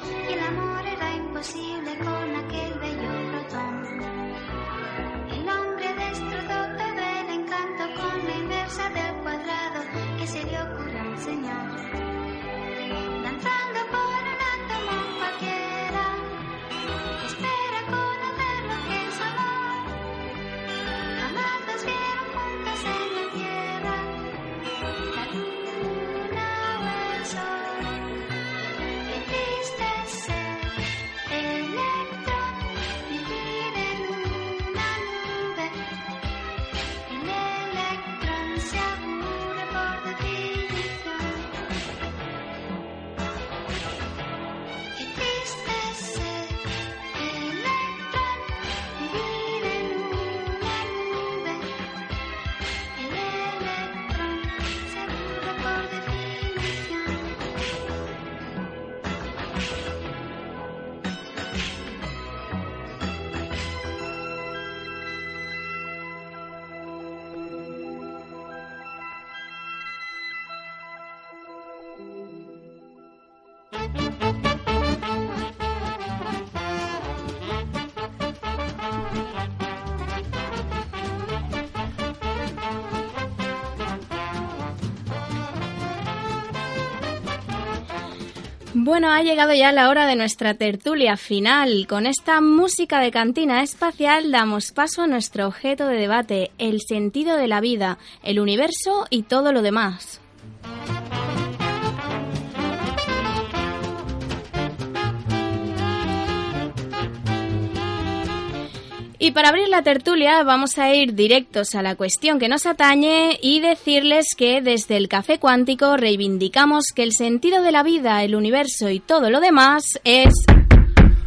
Irresistible y el amor era imposible Bueno, ha llegado ya la hora de nuestra tertulia final. Con esta música de cantina espacial damos paso a nuestro objeto de debate, el sentido de la vida, el universo y todo lo demás. Y para abrir la tertulia vamos a ir directos a la cuestión que nos atañe y decirles que desde el Café Cuántico reivindicamos que el sentido de la vida, el universo y todo lo demás es...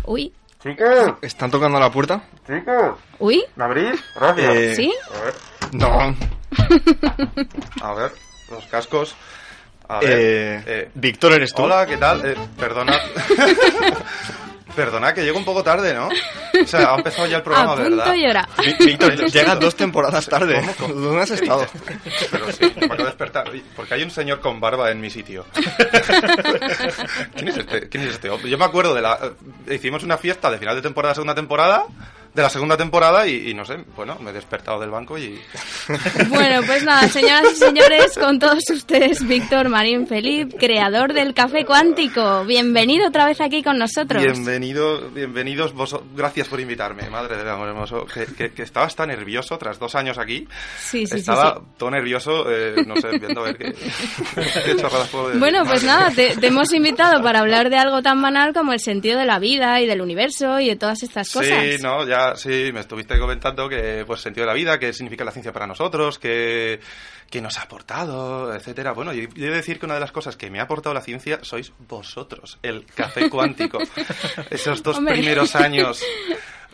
Uy, Chicos, ¿Están tocando la puerta? chicos, uy, ¿me abrís? Gracias. Eh, ¿sí? A ver, No. a ver, los cascos. A ver, Eh, eh, Víctor, ¿eres tú? hola, ¿qué tal? Eh, perdona. perdona que llego un poco tarde, ¿no? O sea, ha empezado ya el programa, a punto ¿verdad? y hora. Vi- Víctor, llegas dos temporadas tarde. ¿Cómo? ¿Dónde has estado? Pero sí, me acabo de despertar. Porque hay un señor con barba en mi sitio. ¿Quién es este, ¿Quién es este? Yo me acuerdo de la... Hicimos una fiesta de final de temporada, segunda temporada, de la segunda temporada y, y no sé, bueno, me he despertado del banco y... Bueno, pues nada, señoras y señores, con todos ustedes, Víctor Marín Felip, creador del Café Cuántico. Bienvenido otra vez aquí con nosotros. Bienvenido, bienvenidos vos, gracias por invitarme, madre del amor hermoso, que, que, que estaba hasta nervioso tras dos años aquí. Sí, sí, sí, estaba sí. todo nervioso, eh, no sé, viendo a ver qué, qué puedo. Bueno, pues Madre nada, te, te hemos invitado para hablar de algo tan banal como el sentido de la vida y del universo y de todas estas cosas. Sí, no, ya sí, me estuviste comentando que, pues, sentido de la vida, qué significa la ciencia para nosotros, qué, qué nos ha aportado, etcétera. Bueno, y y he de decir que una de las cosas que me ha aportado la ciencia sois vosotros, el café cuántico. Esos dos Hombre. primeros años.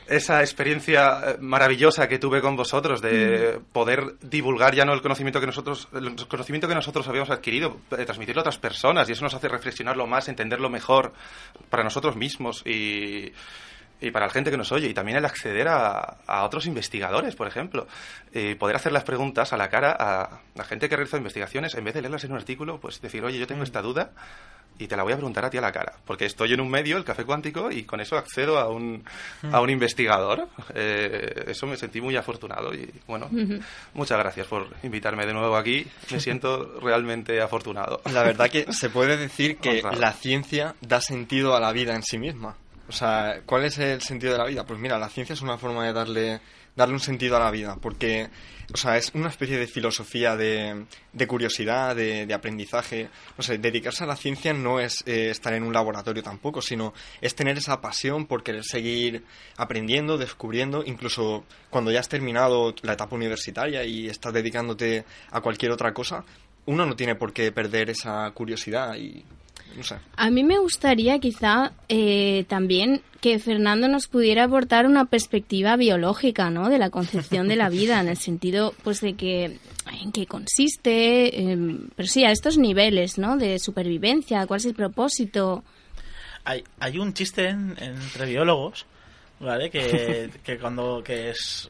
Esa experiencia eh, maravillosa que tuve con vosotros de poder divulgar ya no el conocimiento que nosotros el conocimiento que nosotros habíamos adquirido, eh, transmitirlo a otras personas y eso nos hace reflexionarlo más, entenderlo mejor para nosotros mismos y y para la gente que nos oye, y también el acceder a, a otros investigadores, por ejemplo. Eh, poder hacer las preguntas a la cara a la gente que realiza investigaciones, en vez de leerlas en un artículo, pues decir, oye, yo tengo esta duda y te la voy a preguntar a ti a la cara. Porque estoy en un medio, el café cuántico, y con eso accedo a un, a un investigador. Eh, eso me sentí muy afortunado y, bueno, muchas gracias por invitarme de nuevo aquí. Me siento realmente afortunado. La verdad que se puede decir que la ciencia da sentido a la vida en sí misma. O sea, ¿cuál es el sentido de la vida? Pues mira, la ciencia es una forma de darle darle un sentido a la vida, porque, o sea, es una especie de filosofía de, de curiosidad, de, de aprendizaje. No dedicarse a la ciencia no es eh, estar en un laboratorio tampoco, sino es tener esa pasión por querer seguir aprendiendo, descubriendo, incluso cuando ya has terminado la etapa universitaria y estás dedicándote a cualquier otra cosa, uno no tiene por qué perder esa curiosidad y no sé. A mí me gustaría quizá eh, también que Fernando nos pudiera aportar una perspectiva biológica, ¿no? De la concepción de la vida, en el sentido, pues, de que en qué consiste, eh, pero sí, a estos niveles, ¿no? De supervivencia, cuál es el propósito. Hay, hay un chiste en- entre biólogos, ¿vale? Que, que cuando que es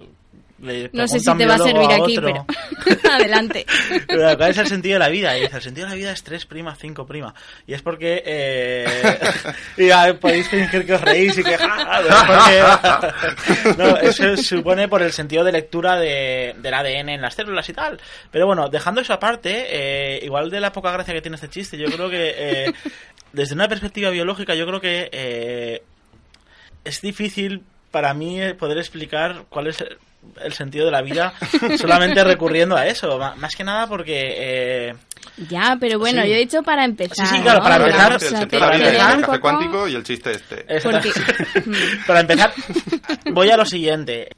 le No sé si te va a servir aquí, pero adelante. Pero ¿Cuál es el sentido de la vida? Y dice, el sentido de la vida es 3 prima, 5 prima. Y es porque... Eh, y ya podéis fingir que os reís y que... No, eso se supone por el sentido de lectura de, del ADN en las células y tal. Pero bueno, dejando eso aparte, eh, igual de la poca gracia que tiene este chiste, yo creo que eh, desde una perspectiva biológica, yo creo que eh, es difícil para mí poder explicar cuál es el- sentido de la vida solamente recurriendo a eso. Más que nada porque... eh, Ya, pero bueno, Sí. yo he dicho para empezar. Sí, sí, claro, ¿no? para empezar, O el sentido de la vida es el café cuántico y el chiste este. Porque- Para empezar, voy a lo siguiente.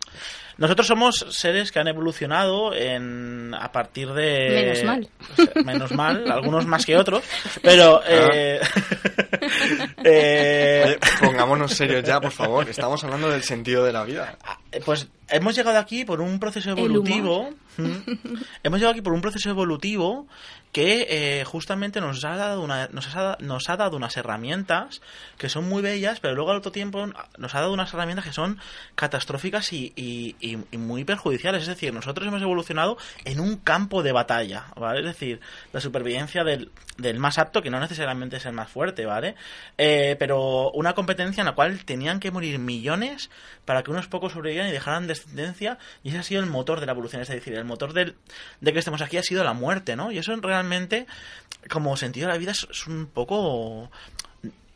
Nosotros somos seres que han evolucionado en a partir de Menos mal. o sea, menos mal, algunos más que otros, pero eh, eh, Oye, pongámonos serios ya, por favor. Estamos hablando del sentido de la vida. Pues hemos llegado aquí por un proceso evolutivo. Hemos llegado aquí por un proceso evolutivo que eh, justamente nos ha dado una, nos ha, nos ha dado unas herramientas que son muy bellas, pero luego al otro tiempo nos ha dado unas herramientas que son catastróficas y, y- y- y muy perjudiciales. Es decir, nosotros hemos evolucionado en un campo de batalla, ¿vale? Es decir, la supervivencia del, del más apto, que no necesariamente es el más fuerte, ¿vale? Eh, pero una competencia en la cual tenían que morir millones para que unos pocos sobrevivieran y dejaran descendencia, y ese ha sido el motor de la evolución, es decir, el motor del, de que estemos aquí ha sido la muerte, ¿no? Y eso realmente, como sentido de la vida, es, un poco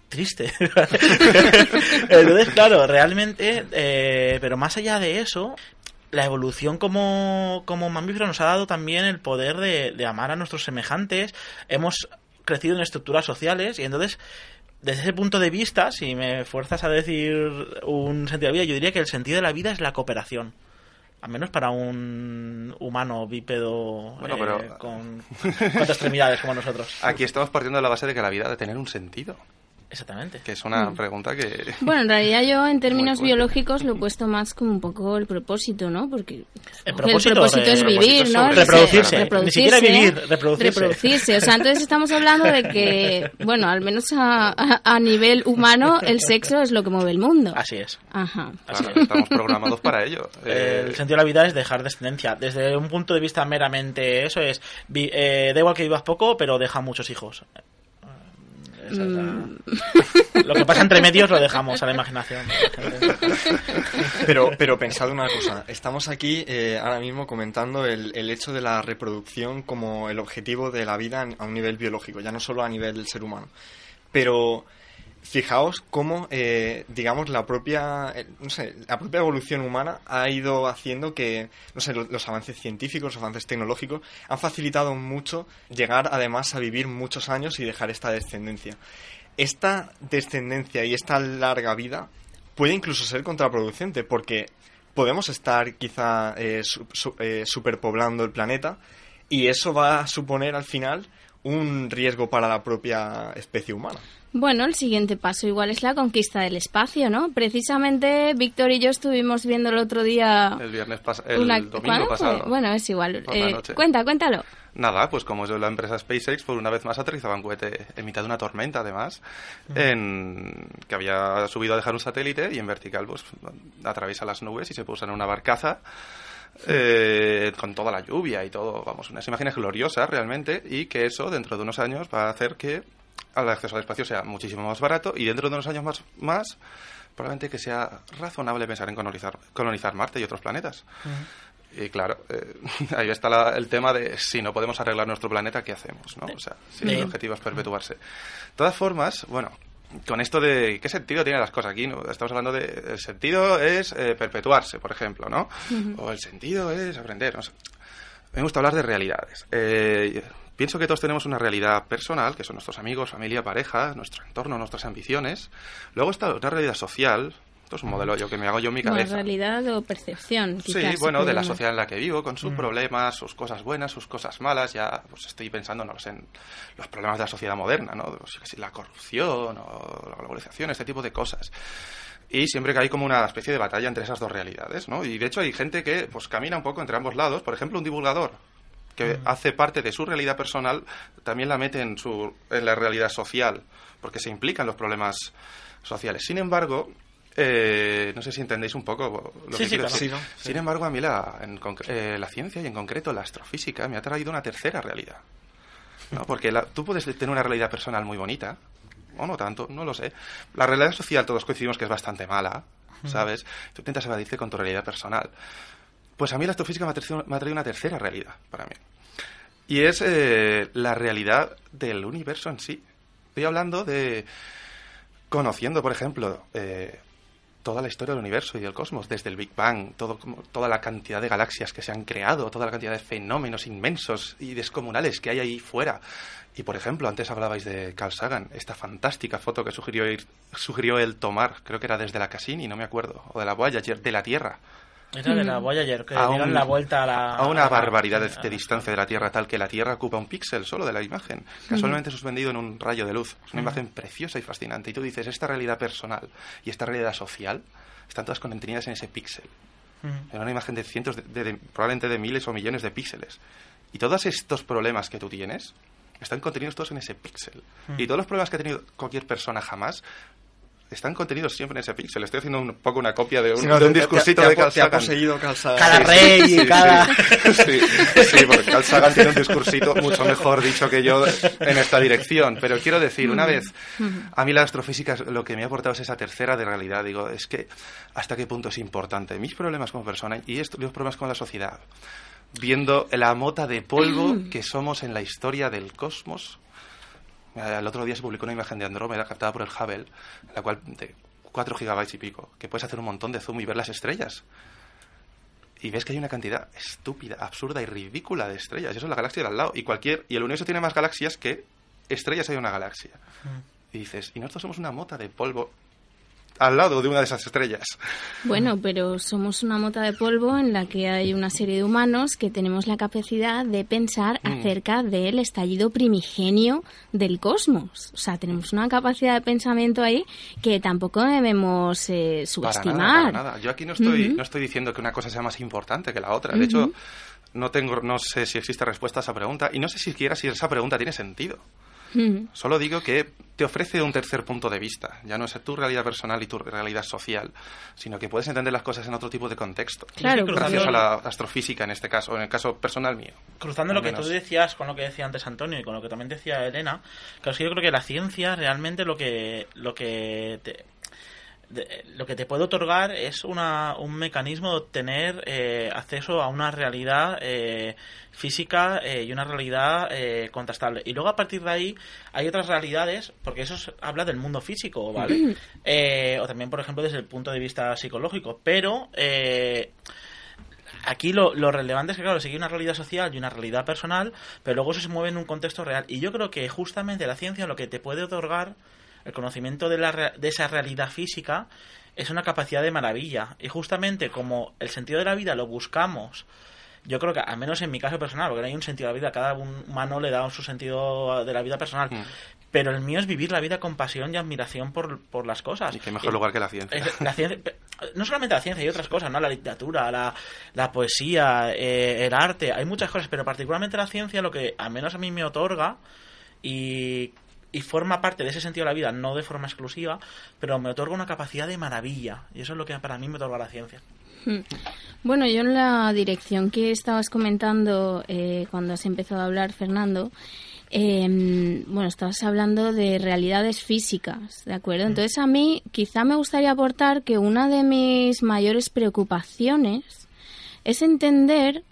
triste. Entonces, claro, realmente, eh, pero más allá de eso, la evolución como, como mamífero nos ha dado también el poder de, de amar a nuestros semejantes. Hemos crecido en estructuras sociales y entonces, desde ese punto de vista, si me fuerzas a decir un sentido de la vida, yo diría que el sentido de la vida es la cooperación. Al menos para un humano bípedo Bueno, eh, pero- con cuatro extremidades como nosotros. Aquí estamos partiendo de la base de que la vida ha de tener un sentido. Exactamente. Que es una Mm. pregunta que... Bueno, en realidad yo en términos biológicos lo he puesto más como un poco el propósito, ¿no? Porque El propósito, es eh, vivir, propósito ¿no? reproducirse. Ni siquiera vivir, reproducirse. Reproducirse. O sea, entonces estamos hablando de que, bueno, al menos a, a- a nivel humano, el sexo es lo que mueve el mundo. Así es. Ajá. Así Claro, estamos programados para ello. Eh, El sentido de la vida es dejar descendencia. Desde un punto de vista meramente eso es, vi- eh, da igual que vivas poco, pero deja muchos hijos. Esa es la- Mm. Lo que pasa entre medios lo dejamos a la imaginación. Pero, pero pensad una cosa, estamos aquí eh, ahora mismo comentando el, el hecho de la reproducción como el objetivo de la vida a un nivel biológico, ya no solo a nivel del ser humano. Pero fijaos cómo, eh, digamos, la propia, eh, no sé, la propia evolución humana ha ido haciendo que, no sé, lo- los avances científicos, los avances tecnológicos han facilitado mucho llegar además a vivir muchos años y dejar esta descendencia. Esta descendencia y esta larga vida puede incluso ser contraproducente porque podemos estar quizá eh, su- eh, superpoblando el planeta y eso va a suponer al final un riesgo para la propia especie humana. Bueno, el siguiente paso igual es la conquista del espacio, ¿no? Precisamente Víctor y yo estuvimos viendo el otro día... el viernes el una- domingo pasado. Bueno, es igual. Eh, cuenta, cuéntalo. Nada, pues como yo la empresa SpaceX, por una vez más aterrizaba un cohete en mitad de una tormenta, además, en, que había subido a dejar un satélite y en vertical pues atraviesa las nubes y se puso en una barcaza eh, con toda la lluvia y todo, vamos, unas imágenes gloriosas realmente y que eso dentro de unos años va a hacer que el acceso al espacio sea muchísimo más barato y dentro de unos años más, más probablemente que sea razonable pensar en colonizar, colonizar Marte y otros planetas. Y claro, eh, ahí está la- el tema de si no podemos arreglar nuestro planeta, ¿qué hacemos? ¿no? O sea, si el objetivo es perpetuarse. De todas formas, bueno, con esto de qué sentido tienen las cosas aquí, ¿no? Estamos hablando de el sentido es eh, perpetuarse, por ejemplo, ¿no? O el sentido es aprender, no sé. Me gusta hablar de realidades. Eh, pienso que todos tenemos una realidad personal, que son nuestros amigos, familia, pareja, nuestro entorno, nuestras ambiciones. Luego está una realidad social. Esto es un modelo yo que me hago yo en mi Bueno, cabeza. realidad o percepción. Sí, quizás se bueno, de la sociedad en la que vivo, con sus problemas, sus cosas buenas, sus cosas malas. Ya pues estoy pensando, no lo sé, en los problemas de la sociedad moderna, ¿no? La corrupción o la globalización, este tipo de cosas. Y siempre que hay como una especie de batalla entre esas dos realidades, ¿no? Y de hecho hay gente que pues camina un poco entre ambos lados. Por ejemplo, un divulgador que hace parte de su realidad personal, también la mete en, su, en la realidad social, porque se implican los problemas sociales. Sin embargo, eh, no sé si entendéis un poco lo Sí, que sí, claro. Sí, ¿no? Sin embargo, a mí la, en eh, la ciencia y en concreto la astrofísica me ha traído una tercera realidad. ¿no? Porque la- tú puedes tener una realidad personal muy bonita, o no tanto, no lo sé. La realidad social todos coincidimos que es bastante mala, ¿sabes? Tú intentas evadirte con tu realidad personal. Pues a mí la astrofísica me ha una tercera realidad para mí. Y es eh, la realidad del universo en sí. Estoy hablando de conociendo, por ejemplo, eh, toda la historia del universo y del cosmos, desde el Big Bang, toda la cantidad de galaxias que se han creado, toda la cantidad de fenómenos inmensos y descomunales que hay ahí fuera. Y, por ejemplo, antes hablabais de Carl Sagan, esta fantástica foto que sugirió, ir- sugirió él tomar, creo que era desde la Cassini, no me acuerdo, o de la Voyager, de la Tierra, Era de la Voyager, que A dieron un- la vuelta a la... a una a la- barbaridad de, distancia de la Tierra, tal que la Tierra ocupa un píxel solo de la imagen, casualmente suspendido en un rayo de luz. Es una imagen preciosa y fascinante. Y tú dices, esta realidad personal y esta realidad social están todas contenidas en ese píxel. En una imagen de cientos, de, de- de- probablemente de miles o millones de píxeles. Y todos estos problemas que tú tienes están contenidos todos en ese píxel. Y todos los problemas que ha tenido cualquier persona jamás están contenidos siempre en ese píxel. Estoy haciendo un poco una copia de un, Sí, no, de un te- te- discursito te ha de Carl te ha Sagan. poseído Carl Sagan. Cada Sí, rey y sí, cada... Sí, sí, porque Carl Sagan tiene un discursito mucho mejor dicho que yo en esta dirección. Pero quiero decir, una vez, a mí la astrofísica lo que me ha aportado es esa tercera de realidad. Digo, es que hasta qué punto es importante mis problemas como persona y estos, los problemas con la sociedad. Viendo la mota de polvo que somos en la historia del cosmos. El otro día se publicó una imagen de Andrómeda captada por el Hubble, la cual de 4 gigabytes y pico, que puedes hacer un montón de zoom y ver las estrellas y ves que hay una cantidad estúpida, absurda y ridícula de estrellas. Y eso es la galaxia de al lado. Y cualquier y el universo tiene más galaxias que estrellas hay una galaxia. Y dices, y nosotros somos una mota de polvo al lado de una de esas estrellas. Bueno, pero somos una mota de polvo en la que hay una serie de humanos que tenemos la capacidad de pensar Mm. acerca del estallido primigenio del cosmos. O sea, tenemos una capacidad de pensamiento ahí que tampoco debemos eh, Para subestimar. nada, para nada. Yo aquí no estoy, no estoy diciendo que una cosa sea más importante que la otra. De hecho, no tengo, no sé si existe respuesta a esa pregunta y no sé siquiera si esa pregunta tiene sentido. Solo digo que te ofrece un tercer punto de vista. Ya no es tu realidad personal y tu realidad social, sino que puedes entender las cosas en otro tipo de contexto. Claro, Sí, Gracias cruzando- a la astrofísica en este caso, en el caso personal mío. Cruzando lo que menos. tú decías con lo que decía antes Antonio y con lo que también decía Elena, claro, es que yo creo que la ciencia realmente lo que lo que te, de- lo que te puede otorgar es una, un mecanismo de obtener eh, acceso a una realidad eh, física eh, y una realidad eh, contrastable. Y luego a partir de ahí hay otras realidades, porque eso es- habla del mundo físico, ¿vale? Eh, o también, por ejemplo, desde el punto de vista psicológico. Pero eh, aquí lo, lo relevante es que, claro, sigue una realidad social y una realidad personal, pero luego eso se mueve en un contexto real. Y yo creo que justamente la ciencia lo que te puede otorgar, el conocimiento de, la, de esa realidad física, es una capacidad de maravilla. Y justamente como el sentido de la vida lo buscamos, yo creo que, al menos en mi caso personal, porque no hay un sentido de la vida, cada humano le da su sentido de la vida personal. Mm. Pero el mío es vivir la vida con pasión y admiración por, por las cosas. Y qué mejor lugar que la ciencia. Es- la ciencia- no solamente la ciencia, hay otras cosas, ¿no? La literatura, la, la poesía, eh, el arte, hay muchas cosas, pero particularmente la ciencia lo que al menos a mí me otorga y, y forma parte de ese sentido de la vida, no de forma exclusiva, pero me otorga una capacidad de maravilla. Y eso es lo que para mí me otorga la ciencia. Bueno, yo en la dirección que estabas comentando eh, cuando has empezado a hablar, Fernando, eh, bueno, estabas hablando de realidades físicas, ¿de acuerdo? Entonces a mí quizá me gustaría aportar que una de mis mayores preocupaciones es entender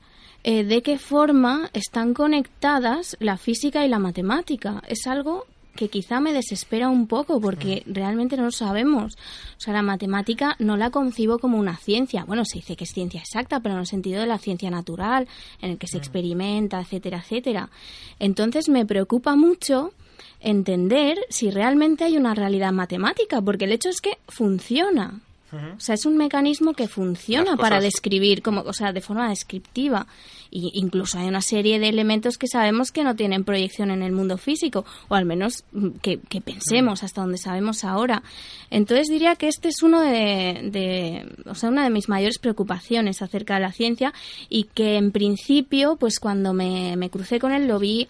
eh, de qué forma están conectadas la física y la matemática. Es algo que quizá me desespera un poco porque realmente no lo sabemos. O sea, la matemática no la concibo como una ciencia. Bueno, se dice que es ciencia exacta, pero en el sentido de la ciencia natural, en el que se experimenta, etcétera, etcétera. Entonces me preocupa mucho entender si realmente hay una realidad matemática, porque el hecho es que funciona. O sea, es un mecanismo que funciona para describir, como, o sea, de forma descriptiva. Y incluso hay una serie de elementos que sabemos que no tienen proyección en el mundo físico, o al menos mm, que, que pensemos hasta donde sabemos ahora. Entonces diría que este es uno de, de- o sea, una de mis mayores preocupaciones acerca de la ciencia y que en principio, pues cuando me, me crucé con él lo vi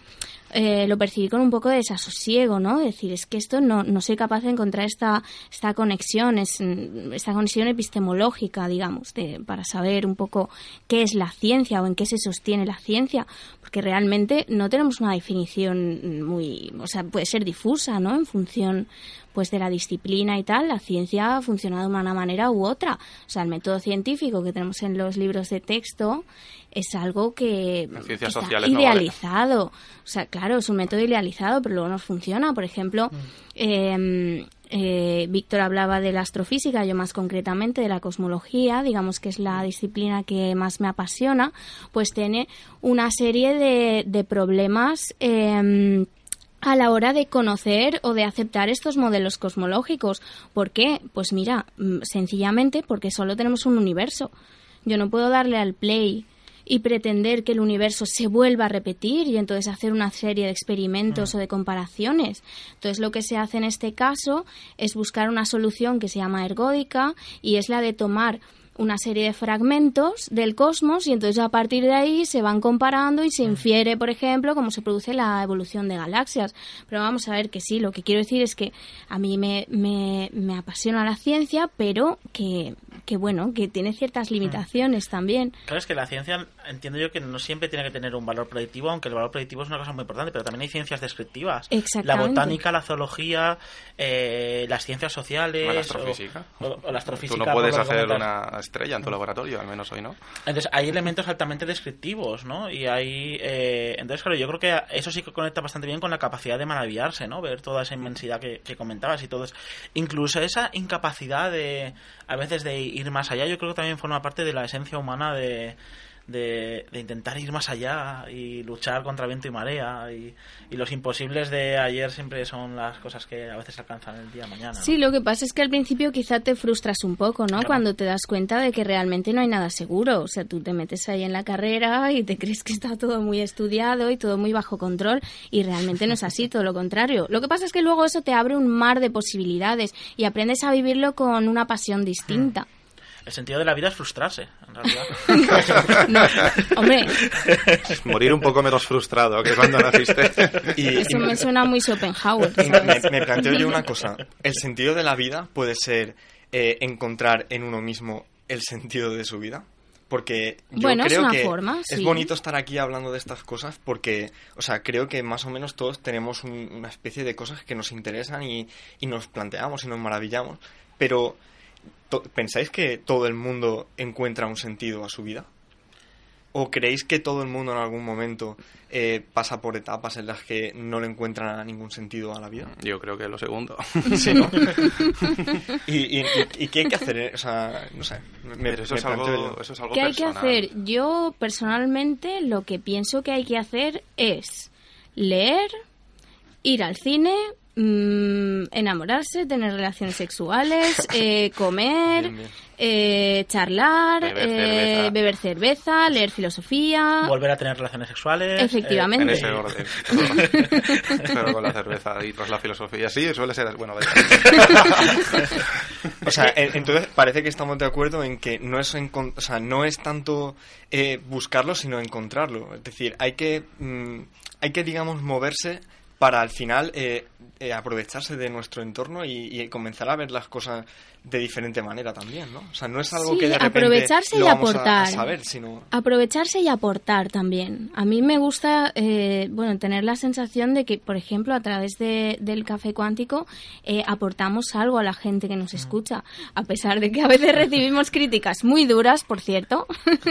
eh, lo percibí con un poco de desasosiego, ¿no? Decir, es que esto no, no soy capaz de encontrar esta, esta conexión, es, mm, esta conexión epistemológica, digamos, de, para saber un poco qué es la ciencia o en qué se sostiene la ciencia, porque realmente no tenemos una definición muy, o sea, puede ser difusa, ¿no? En función pues de la disciplina y tal, la ciencia ha funcionado de una manera u otra. O sea, el método científico que tenemos en los libros de texto es algo que, está sociales no vale. idealizado. O sea, claro, es un método idealizado, pero luego no funciona. Por ejemplo, eh, eh, Víctor hablaba de la astrofísica, yo más concretamente de la cosmología, digamos que es la disciplina que más me apasiona, pues tiene una serie de, de problemas. eh, a la hora de conocer o de aceptar estos modelos cosmológicos. ¿Por qué? Pues mira, mm, sencillamente porque solo tenemos un universo. Yo no puedo darle al play y pretender que el universo se vuelva a repetir y entonces hacer una serie de experimentos o de comparaciones. Entonces lo que se hace en este caso es buscar una solución que se llama ergódica y es la de tomar una serie de fragmentos del cosmos y entonces a partir de ahí se van comparando y se infiere, por ejemplo, cómo se produce la evolución de galaxias. Pero vamos a ver que sí, lo que quiero decir es que a mí me, me, me apasiona la ciencia, pero que, que bueno, que tiene ciertas limitaciones también. Claro, es que la ciencia entiendo yo que no siempre tiene que tener un valor predictivo, aunque el valor predictivo es una cosa muy importante, pero también hay ciencias descriptivas. La botánica, la zoología, eh, las ciencias sociales. O la astrofísica. O, o la astrofísica. Tú no puedes hacer una estrella en tu laboratorio, al menos hoy no. Entonces, hay elementos altamente descriptivos, ¿no? Y hay... eh, entonces, claro, yo creo que eso sí que conecta bastante bien con la capacidad de maravillarse, ¿no? Ver toda esa inmensidad que, que comentabas y todo eso. Incluso esa incapacidad de, a veces, de ir más allá, yo creo que también forma parte de la esencia humana de... De, de intentar ir más allá y luchar contra viento y marea y, y los imposibles de ayer siempre son las cosas que a veces alcanzan el día de mañana ¿no? Sí, lo que pasa es que al principio quizá te frustras un poco, ¿no? Claro. Cuando te das cuenta de que realmente no hay nada seguro. O sea, tú te metes ahí en la carrera y te crees que está todo muy estudiado y todo muy bajo control y realmente no es así, todo lo contrario. Lo que pasa es que luego eso te abre un mar de posibilidades y aprendes a vivirlo con una pasión distinta. El sentido de la vida es frustrarse en realidad No, hombre, Morir un poco menos frustrado que cuando naciste. Y, eso me suena muy Schopenhauer. me, ¿sabes? me planteo yo una cosa. El sentido de la vida puede ser eh, encontrar en uno mismo el sentido de su vida. Porque yo Bueno, es creo una que forma, es sí. bonito estar aquí hablando de estas cosas porque, o sea, creo que más o menos todos tenemos un- una especie de cosas que nos interesan y, y nos planteamos y nos maravillamos. Pero, ¿pensáis que todo el mundo encuentra un sentido a su vida? ¿O creéis que todo el mundo en algún momento eh, pasa por etapas en las que no le encuentran ningún sentido a la vida? Yo creo que lo segundo. Sí, ¿no? ¿Y, y, y- y qué hay que hacer? eh? O sea, no sé. Me, Pero eso, me es planteo algo, yo. eso es algo ¿Qué hay que hacer? Yo personalmente lo que pienso que hay que hacer es leer, ir al cine, mm, enamorarse, tener relaciones sexuales, eh, comer, Bien, bien. eh, charlar, Beber eh, cerveza. beber cerveza, leer filosofía. volver a tener relaciones sexuales Efectivamente. En ese orden. Pero, con la cerveza y tras la filosofía. Sí, suele ser. Bueno. O sea, en- entonces parece que estamos de acuerdo en que no es, o sea, no es tanto eh, buscarlo, sino encontrarlo. Es decir, hay que, mm, hay que digamos, moverse para al final eh, eh, aprovecharse de nuestro entorno y, y comenzar a ver las cosas de diferente manera también, ¿no? O sea, no es algo Sí, que de repente aprovecharse lo y vamos aportar. a saber, sino... Aprovecharse y aportar también. A mí me gusta, eh, bueno, tener la sensación de que, por ejemplo, a través de, del café cuántico eh, aportamos algo a la gente que Mm. nos escucha, a pesar de que a veces recibimos críticas muy duras, por cierto.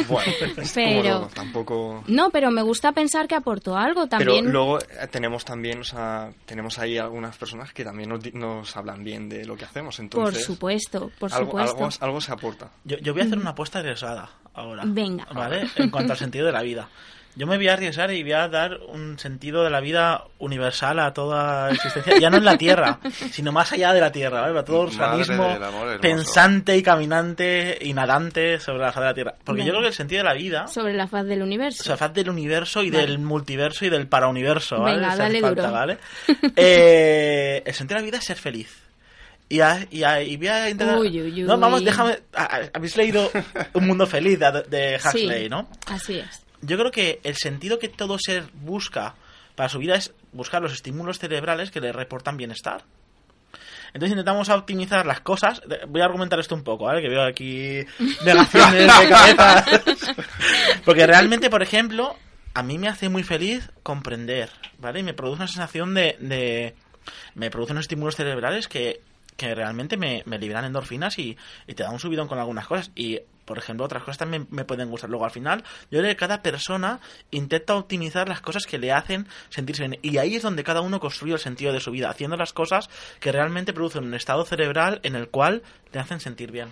Bueno, es como Pero- tampoco... No, pero me gusta pensar que aporto algo Pero también. luego eh, tenemos también nos ha- tenemos ahí algunas personas que también nos, di- nos hablan bien de lo que hacemos. Por Entonces, supuesto, por algo, supuesto. algo, algo se aporta. Yo, yo voy a hacer una apuesta arriesgada ahora. Venga. ¿Vale? En cuanto al sentido de la vida. Yo me voy a arriesgar y voy a dar un sentido de la vida universal a toda existencia, ya no en la Tierra, sino más allá de la Tierra, ¿vale? Para todo organismo pensante y caminante y nadante sobre la faz de la Tierra. Porque yo creo que el sentido de la vida, Sobre la faz del universo. o sea, faz del universo y Vale. del multiverso y del parauniverso, ¿vale? Venga, dale falta, duro. ¿vale? Eh, el sentido de la vida es ser feliz. Y, a- y, a- y voy a intentar... Uy, uy, No, vamos, uy. déjame... Habéis leído Un Mundo Feliz de, de Huxley, Sí, ¿no? Así es. Yo creo que el sentido que todo ser busca para su vida es buscar los estímulos cerebrales que le reportan bienestar. Entonces intentamos optimizar las cosas. De- Voy a argumentar esto un poco, ¿vale? Que veo aquí negaciones de cabeza. Porque realmente, por ejemplo, a mí me hace muy feliz comprender, ¿vale? Y me produce una sensación de... de- me produce unos estímulos cerebrales que, que realmente me, me liberan endorfinas y, y te da un subidón con algunas cosas. Y, por ejemplo, otras cosas también me pueden gustar. Luego, al final, yo creo que cada persona intenta optimizar las cosas que le hacen sentirse bien. Y ahí es donde cada uno construye el sentido de su vida, haciendo las cosas que realmente producen un estado cerebral en el cual te hacen sentir bien.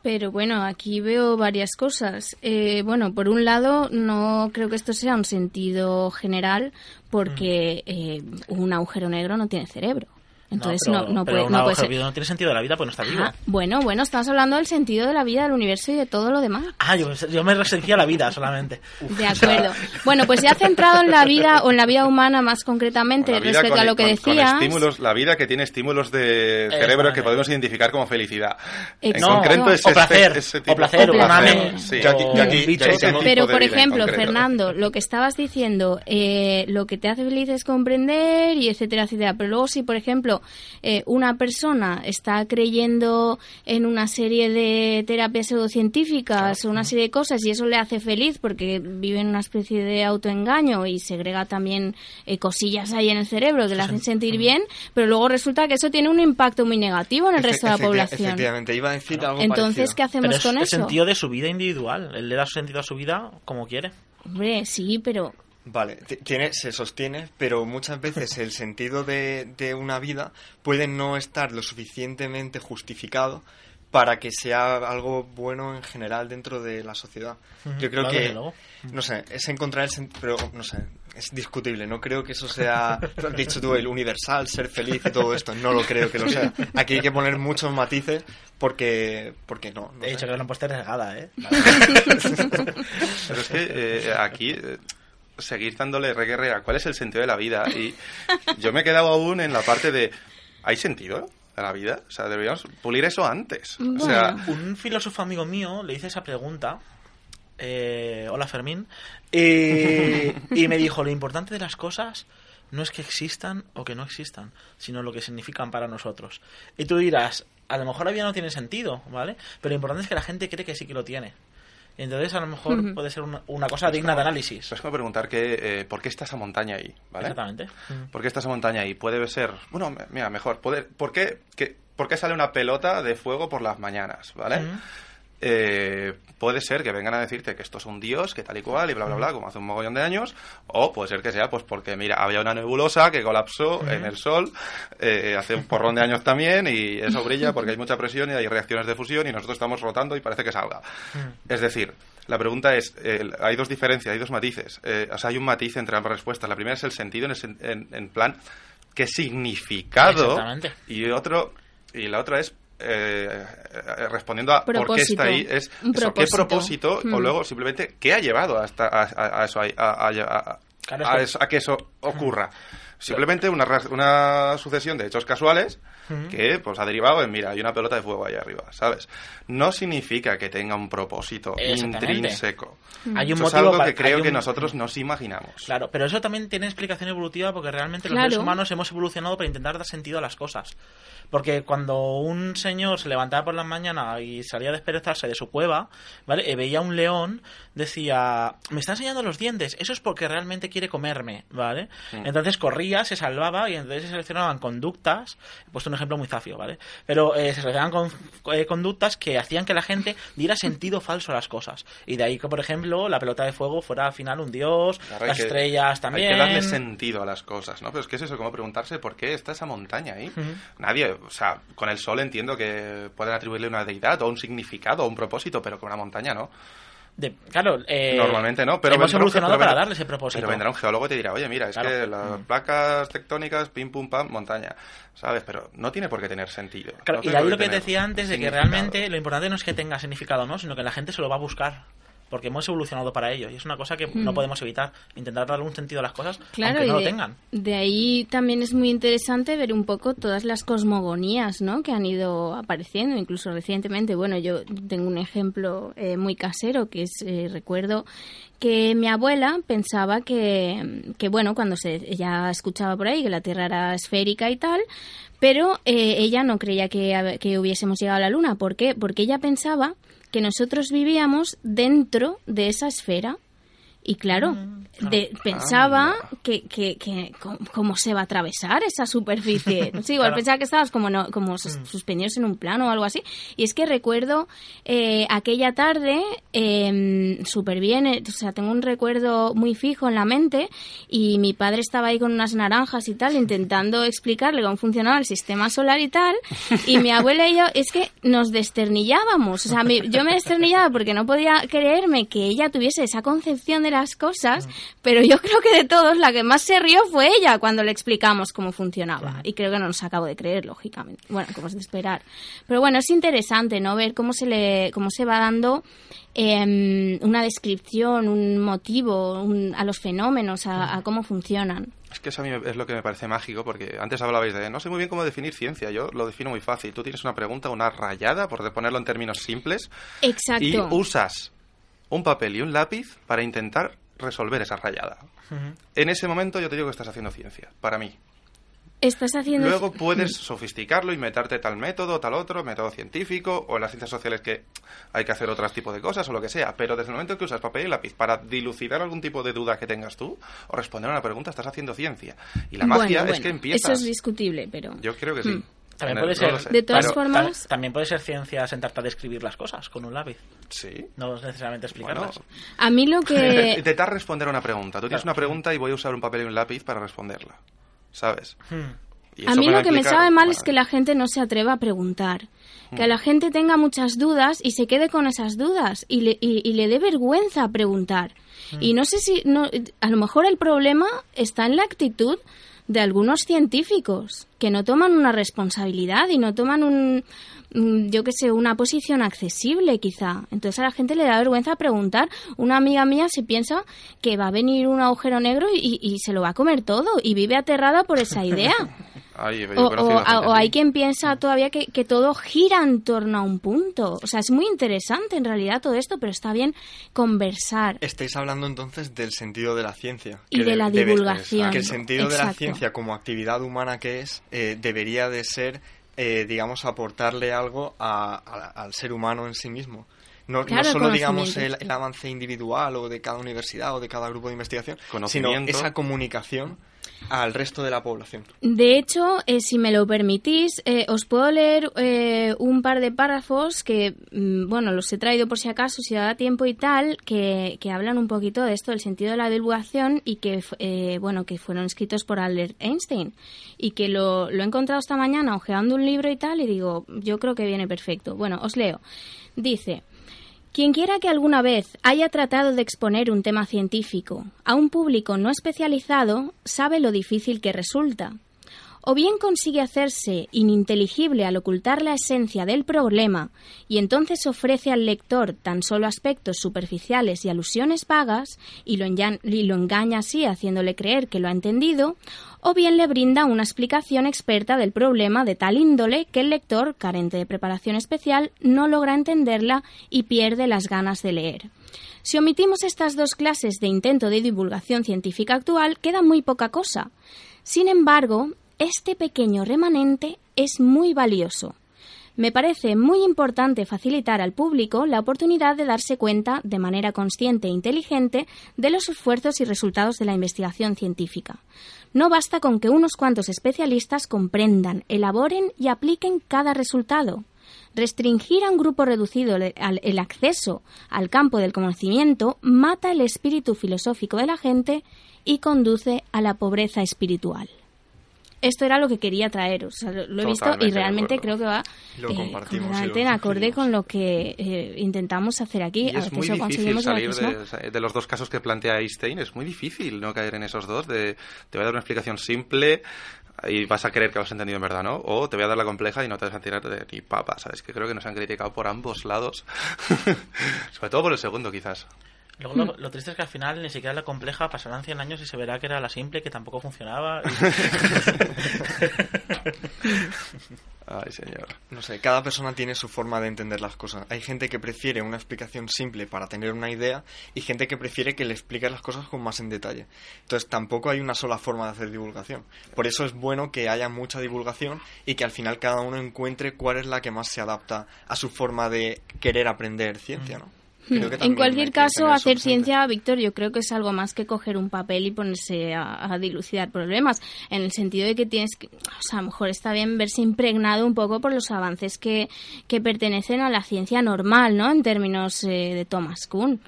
Pero bueno, aquí veo varias cosas. Eh, bueno, por un lado, no creo que esto sea un sentido general porque eh, un agujero negro no tiene cerebro. Entonces pero, no, no, pero puede, un no puede ser. no tiene sentido de la vida, pues no está vivo. Ah, bueno, bueno, estamos hablando del sentido de la vida, del universo y de todo lo demás. Ah, yo, yo me restringía a la vida solamente. De acuerdo. Bueno, pues ya centrado en la vida o en la vida humana más concretamente respecto con- a lo que con- con decías. estímulos, la vida que tiene estímulos de cerebro que podemos identificar como felicidad. En Exacto. concreto es O este- placer, ese o tipo- placer, o placer. Sí. Yo aquí- yo aquí- o yo que- tengo- Pero, por en ejemplo. Fernando, lo que estabas diciendo, eh, lo que te hace feliz es comprender y etcétera, etcétera. Pero luego, si, por ejemplo, eh, una persona está creyendo en una serie de terapias pseudocientíficas o una serie de cosas y eso le hace feliz porque vive en una especie de autoengaño y segrega también eh, cosillas ahí en el cerebro que le hacen sentir bien, pero luego resulta que eso tiene un impacto muy negativo en el Efe- resto de la población. Efectivamente, iba a decir algo Entonces, parecido. ¿qué hacemos Pero es con el eso? sentido de su vida individual. Él le da sentido a su vida como quiere. Hombre, sí, pero Vale, tiene, se sostiene, pero muchas veces el sentido de, de una vida puede no estar lo suficientemente justificado para que sea algo bueno en general dentro de la sociedad. Yo creo que, no sé, es encontrar el sentido, pero no sé, es discutible. No creo que eso sea, has dicho tú, el universal, ser feliz y todo esto. No lo creo que lo sea. Aquí hay que poner muchos matices porque, porque no. no He sé. dicho que la puesta regada, ¿eh? Pero es que eh, aquí eh, seguir dándole reguerre a cuál es el sentido de la vida y yo me he quedado aún en la parte de ¿hay sentido a la vida? O sea, deberíamos pulir eso antes. O sea, Bueno. Un filósofo amigo mío le hice esa pregunta. eh, hola Fermín. eh, y me dijo, lo importante de las cosas no es que existan o que no existan, sino lo que significan para nosotros. Y tú dirás, a lo mejor la vida no tiene sentido, ¿vale? Pero lo importante es que la gente cree que sí que lo tiene. Entonces a lo mejor puede ser una, una cosa digna de análisis. es como preguntar que, eh, ¿por qué está esa montaña ahí? ¿vale? Exactamente. ¿Por qué está esa montaña ahí? Puede ser, bueno, mira, mejor, puede, ¿por, qué, que- ¿por qué sale una pelota de fuego por las mañanas? ¿Vale? Eh, puede ser que vengan a decirte que esto es un dios, que tal y cual, y bla, bla, bla, como hace un mogollón de años, o puede ser que sea pues porque, mira, había una nebulosa que colapsó en el Sol eh, hace un porrón de años también, y eso brilla porque hay mucha presión y hay reacciones de fusión, y nosotros estamos rotando y parece que salga. Es decir, la pregunta es, eh, hay dos diferencias, hay dos matices. Eh, o sea, hay un matiz entre ambas respuestas. La primera es el sentido en, el sen- en- en plan, ¿qué significado? Y otro y la otra es eh, eh, respondiendo a por qué Propósito. está ahí es eso, qué propósito. o Mm. luego simplemente qué ha llevado hasta a, a- a eso ahí, a, a- a- Claro, a es que- eso- a que eso ocurra simplemente una, una sucesión de hechos casuales que pues ha derivado en mira hay una pelota de fuego ahí arriba sabes no significa que tenga un propósito intrínseco Hay un eso es algo para- que creo que nosotros nos imaginamos Claro, pero eso también tiene explicación evolutiva porque realmente los Claro. seres humanos hemos evolucionado para intentar dar sentido a las cosas. Porque cuando un señor se levantaba por la mañana y salía a desperezarse de su cueva, ¿vale? Y veía un león, decía, me está enseñando los dientes, eso es porque realmente quiere comerme, ¿vale? Entonces corría se salvaba y entonces se seleccionaban conductas, he puesto un ejemplo muy zafio, ¿vale? Pero eh, se seleccionaban con- eh, conductas que hacían que la gente diera sentido falso a las cosas. Y de ahí que, por ejemplo, la pelota de fuego fuera al final un dios, Claro, las que- estrellas también. Hay que darle sentido a las cosas, ¿no? Pero es que es eso, como preguntarse por qué está esa montaña ahí. Nadie, o sea, con el sol entiendo que pueden atribuirle una deidad o un significado o un propósito, pero con una montaña no. De- claro, eh, Normalmente no, pero hemos evolucionado para darle ese propósito. Pero vendrá un geólogo y te dirá, oye, mira, es Claro. que las Mm. placas tectónicas, pim pum pam, montaña, ¿sabes? Pero no tiene por qué tener sentido. Claro, No y ahí lo que decía antes de que realmente lo importante no es que tenga significado o no, sino que la gente se lo va a buscar. Porque hemos evolucionado para ello y es una cosa que no Mm. podemos evitar. Intentar darle un sentido a las cosas, Claro, aunque no lo tengan. de ahí también es muy interesante ver un poco todas las cosmogonías ¿no? que han ido apareciendo, incluso recientemente. Bueno, yo tengo un ejemplo eh, muy casero, que es, eh, recuerdo que mi abuela pensaba que, que, bueno, cuando se, ella escuchaba por ahí que la Tierra era esférica y tal, pero eh, ella no creía que, que hubiésemos llegado a la Luna. ¿Por qué? Porque ella pensaba que nosotros vivíamos dentro de esa esfera. Y claro, de- pensaba que, que, que cómo- cómo se va a atravesar esa superficie. Sí, igual Claro. pensaba que estabas como, no, como sus- suspendidos en un plano o algo así. Y es que recuerdo eh, aquella tarde súper bien, eh, o sea, tengo un recuerdo muy fijo en la mente y mi padre estaba ahí con unas naranjas y tal, intentando explicarle cómo funcionaba el sistema solar y tal. Y mi abuela y yo, es que nos desternillábamos. O sea, mi- yo me desternillaba porque no podía creerme que ella tuviese esa concepción de las cosas, pero yo creo que de todos la que más se rió fue ella cuando le explicamos cómo funcionaba. Y creo que no nos acabo de creer, lógicamente. Bueno, como es de esperar. Pero bueno, es interesante, ¿no? Ver cómo se le, cómo se va dando em, una descripción, un motivo un- a los fenómenos, a, a cómo funcionan. Es que eso a mí es lo que me parece mágico, porque antes hablabais de no sé muy bien cómo definir ciencia, yo lo defino muy fácil. Tú tienes una pregunta, una rayada, por ponerlo en términos simples, Exacto. y usas un papel y un lápiz para intentar resolver esa rayada. En ese momento yo te digo que estás haciendo ciencia, para mí. Estás haciendo... Luego puedes sofisticarlo y meterte tal método, tal otro, método científico, o en las ciencias sociales que hay que hacer otro tipo de cosas o lo que sea. Pero desde el momento que usas papel y lápiz para dilucidar algún tipo de duda que tengas tú o responder a una pregunta, estás haciendo ciencia. Y la Bueno, magia es que empiezas. Eso es discutible, pero... Yo creo que sí. Mm. También puede ser, no. De todas Pero- formas- ta- también puede ser ciencia sentarte a describir las cosas con un lápiz. Sí. No necesariamente explicarlas. Bueno, A mí lo que... intentar responder a una pregunta. Tú tienes Claro. una pregunta y voy a usar un papel y un lápiz para responderla. ¿Sabes? Hmm. A mí lo que me sabe mal bueno, es que la gente no se atreva a preguntar. Mm. Que la gente tenga muchas dudas y se quede con esas dudas y le, y, y le dé vergüenza preguntar. Mm. Y no sé si... No, a lo mejor el problema está en la actitud de algunos científicos que no toman una responsabilidad y no toman un yo qué sé, una posición accesible quizá. Entonces a la gente le da vergüenza preguntar. Una amiga mía se piensa que va a venir un agujero negro y, y se lo va a comer todo y vive aterrada por esa idea. Ay, O, o- a gente o hay quien piensa todavía que, que todo gira en torno a un punto. O sea, es muy interesante en realidad todo esto, pero está bien conversar. Estáis hablando entonces del sentido de la ciencia. Y que de la divulgación. Que el sentido de la ciencia como actividad humana que es, eh, debería de ser, eh, digamos, aportarle algo a- a- al ser humano en sí mismo. No, no solo, digamos, el, el avance individual o de cada universidad o de cada grupo de investigación, sino esa comunicación al resto de la población. De hecho, eh, si me lo permitís, eh, os puedo leer eh, un par de párrafos que, mm, bueno, los he traído por si acaso, si da tiempo y tal, que, que hablan un poquito de esto, del sentido de la divulgación y que, bueno, que fueron escritos por Albert Einstein y que lo, lo he encontrado esta mañana ojeando un libro y tal y digo, yo creo que viene perfecto. Bueno, os leo. Dice, quien quiera que alguna vez haya tratado de exponer un tema científico a un público no especializado sabe lo difícil que resulta. O bien consigue hacerse ininteligible al ocultar la esencia del problema y entonces ofrece al lector tan solo aspectos superficiales y alusiones vagas y lo, y lo engaña así haciéndole creer que lo ha entendido, o bien le brinda una explicación experta del problema de tal índole que el lector, carente de preparación especial, no logra entenderla y pierde las ganas de leer. Si omitimos estas dos clases de intento de divulgación científica actual, queda muy poca cosa. Sin embargo, este pequeño remanente es muy valioso. Me parece muy importante facilitar al público la oportunidad de darse cuenta de manera consciente e inteligente de los esfuerzos y resultados de la investigación científica. No basta con que unos cuantos especialistas comprendan, elaboren y apliquen cada resultado. Restringir a un grupo reducido el acceso al campo del conocimiento mata el espíritu filosófico de la gente y conduce a la pobreza espiritual. Esto era lo que quería traer, o sea, lo, lo he visto y realmente creo que va Lo eh, completamente en acorde con lo que eh, intentamos hacer aquí. Y a es muy difícil salir de, de los dos casos que plantea Einstein. Es muy difícil no caer en esos dos. De, te voy a dar una explicación simple y vas a creer que lo has entendido en verdad, ¿no? O te voy a dar la compleja y no te vas a tirar de ni papa, ¿sabes? Que creo que nos han criticado por ambos lados. Sobre todo por el segundo, quizás. Luego lo, lo triste es que al final ni siquiera la compleja pasarán 100 años y se verá que era la simple que tampoco funcionaba. Ay, señor. No sé, cada persona tiene su forma de entender las cosas. Hay gente que prefiere una explicación simple para tener una idea y gente que prefiere que le explique las cosas con más en detalle. Entonces tampoco hay una sola forma de hacer divulgación. Por eso es bueno que haya mucha divulgación y que al final cada uno encuentre cuál es la que más se adapta a su forma de querer aprender ciencia, ¿no? Creo que En cualquier caso, hacer ciencia, Víctor, yo creo que es algo más que coger un papel y ponerse a, a dilucidar problemas, en el sentido de que tienes que, o sea, a lo mejor está bien verse impregnado un poco por los avances que, que pertenecen a la ciencia normal, ¿no? En términos eh, de Thomas Kuhn.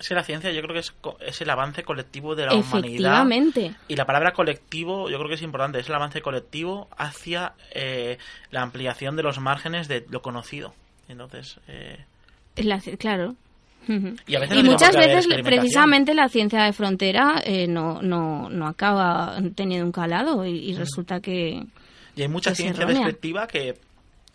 Es que la ciencia yo creo que es, co- es el avance colectivo de la humanidad. Efectivamente. Y la palabra colectivo yo creo que es importante, es el avance colectivo hacia eh, la ampliación de los márgenes de lo conocido. Entonces, eh, La claro. Y a veces Y no tiene muchas veces, precisamente, la ciencia de frontera eh, no, no, no acaba teniendo un calado y, y resulta que... y hay mucha ciencia errónea. descriptiva que,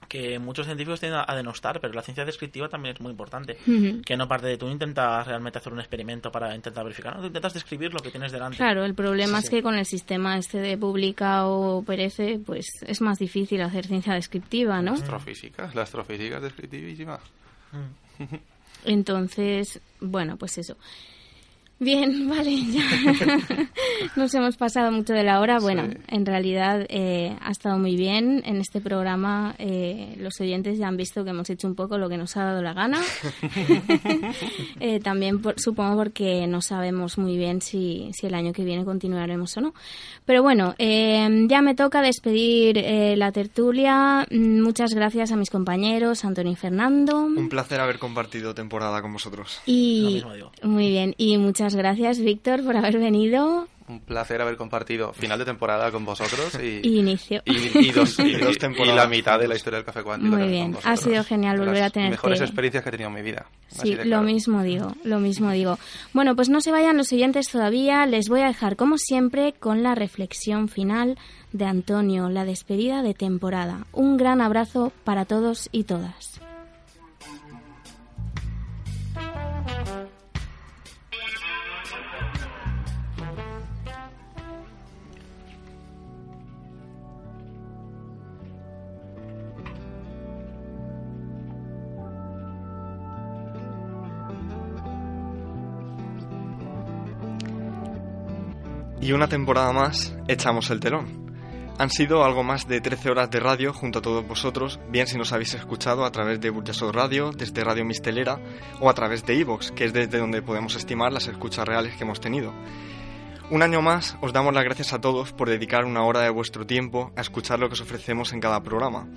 que muchos científicos tienden a denostar, pero la ciencia descriptiva también es muy importante. Que no parte de tú intentas realmente hacer un experimento para intentar verificar, no, tú intentas describir lo que tienes delante. Claro, el problema Sí, es sí. que con el sistema este de publica o perece, pues es más difícil hacer ciencia descriptiva, ¿no? Astrofísica, la astrofísica es descriptivísima. Entonces, bueno, pues eso. Bien, vale, ya nos hemos pasado mucho de la hora. Bueno, Sí. en realidad eh, ha estado muy bien. En este programa eh, los oyentes ya han visto que hemos hecho un poco lo que nos ha dado la gana. Eh, también por- supongo porque no sabemos muy bien si, si el año que viene continuaremos o no. Pero bueno, eh, ya me toca despedir eh, la tertulia. Mm, Muchas gracias a mis compañeros, Antonio y Fernando. Un placer haber compartido temporada con vosotros. Lo Y mismo digo. muy bien, y muchas gracias Víctor por haber venido Un placer haber compartido final de temporada con vosotros y, y inicio. y- y dos, y- Y dos y temporadas la mitad de la historia del café cuántico. Muy bien, ha sido genial De volver las a tenerte. mejores experiencias que he tenido en mi vida. Sí, lo claro. mismo digo, lo mismo digo. Bueno, pues no se vayan los oyentes todavía, les voy a dejar como siempre con la reflexión final de Antonio, la despedida de temporada. Un gran abrazo para todos y todas. Y una temporada más echamos el telón. Han sido algo más de 13 horas de radio junto a todos vosotros, bien si nos habéis escuchado a través de Burjasot Radio, desde Radio Mistelera o a través de Evox, que es desde donde podemos estimar las escuchas reales que hemos tenido. Un año más os damos las gracias a todos por dedicar una hora de vuestro tiempo a escuchar lo que os ofrecemos en cada programa.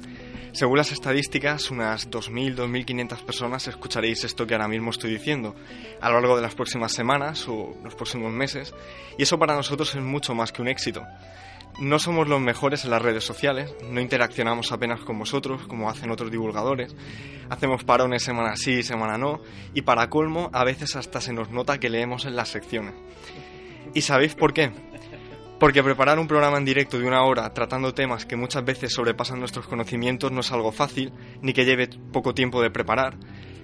Según las estadísticas, unas 2.000, 2.500 personas escucharéis esto que ahora mismo estoy diciendo a lo largo de las próximas semanas o los próximos meses, y eso para nosotros es mucho más que un éxito. No somos los mejores en las redes sociales, no interaccionamos apenas con vosotros como hacen otros divulgadores, hacemos parones semana sí, semana no, y para colmo a veces hasta se nos nota que leemos en las secciones. ¿Y sabéis por qué? Porque preparar un programa en directo de una hora tratando temas que muchas veces sobrepasan nuestros conocimientos no es algo fácil, ni que lleve poco tiempo de preparar,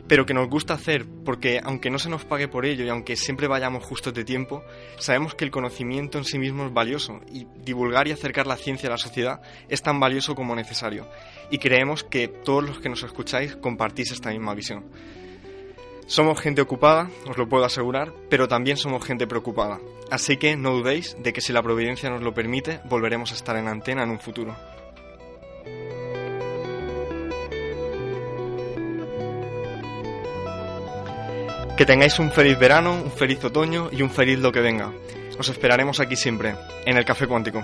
pero que nos gusta hacer porque aunque no se nos pague por ello y aunque siempre vayamos justos de tiempo, sabemos que el conocimiento en sí mismo es valioso y divulgar y acercar la ciencia a la sociedad es tan valioso como necesario. Y creemos que todos los que nos escucháis compartís esta misma visión. Somos gente ocupada, os lo puedo asegurar, pero también somos gente preocupada. Así que no dudéis de que si la providencia nos lo permite, volveremos a estar en antena en un futuro. Que tengáis un feliz verano, un feliz otoño y un feliz lo que venga. Os esperaremos aquí siempre, en el Café Cuántico.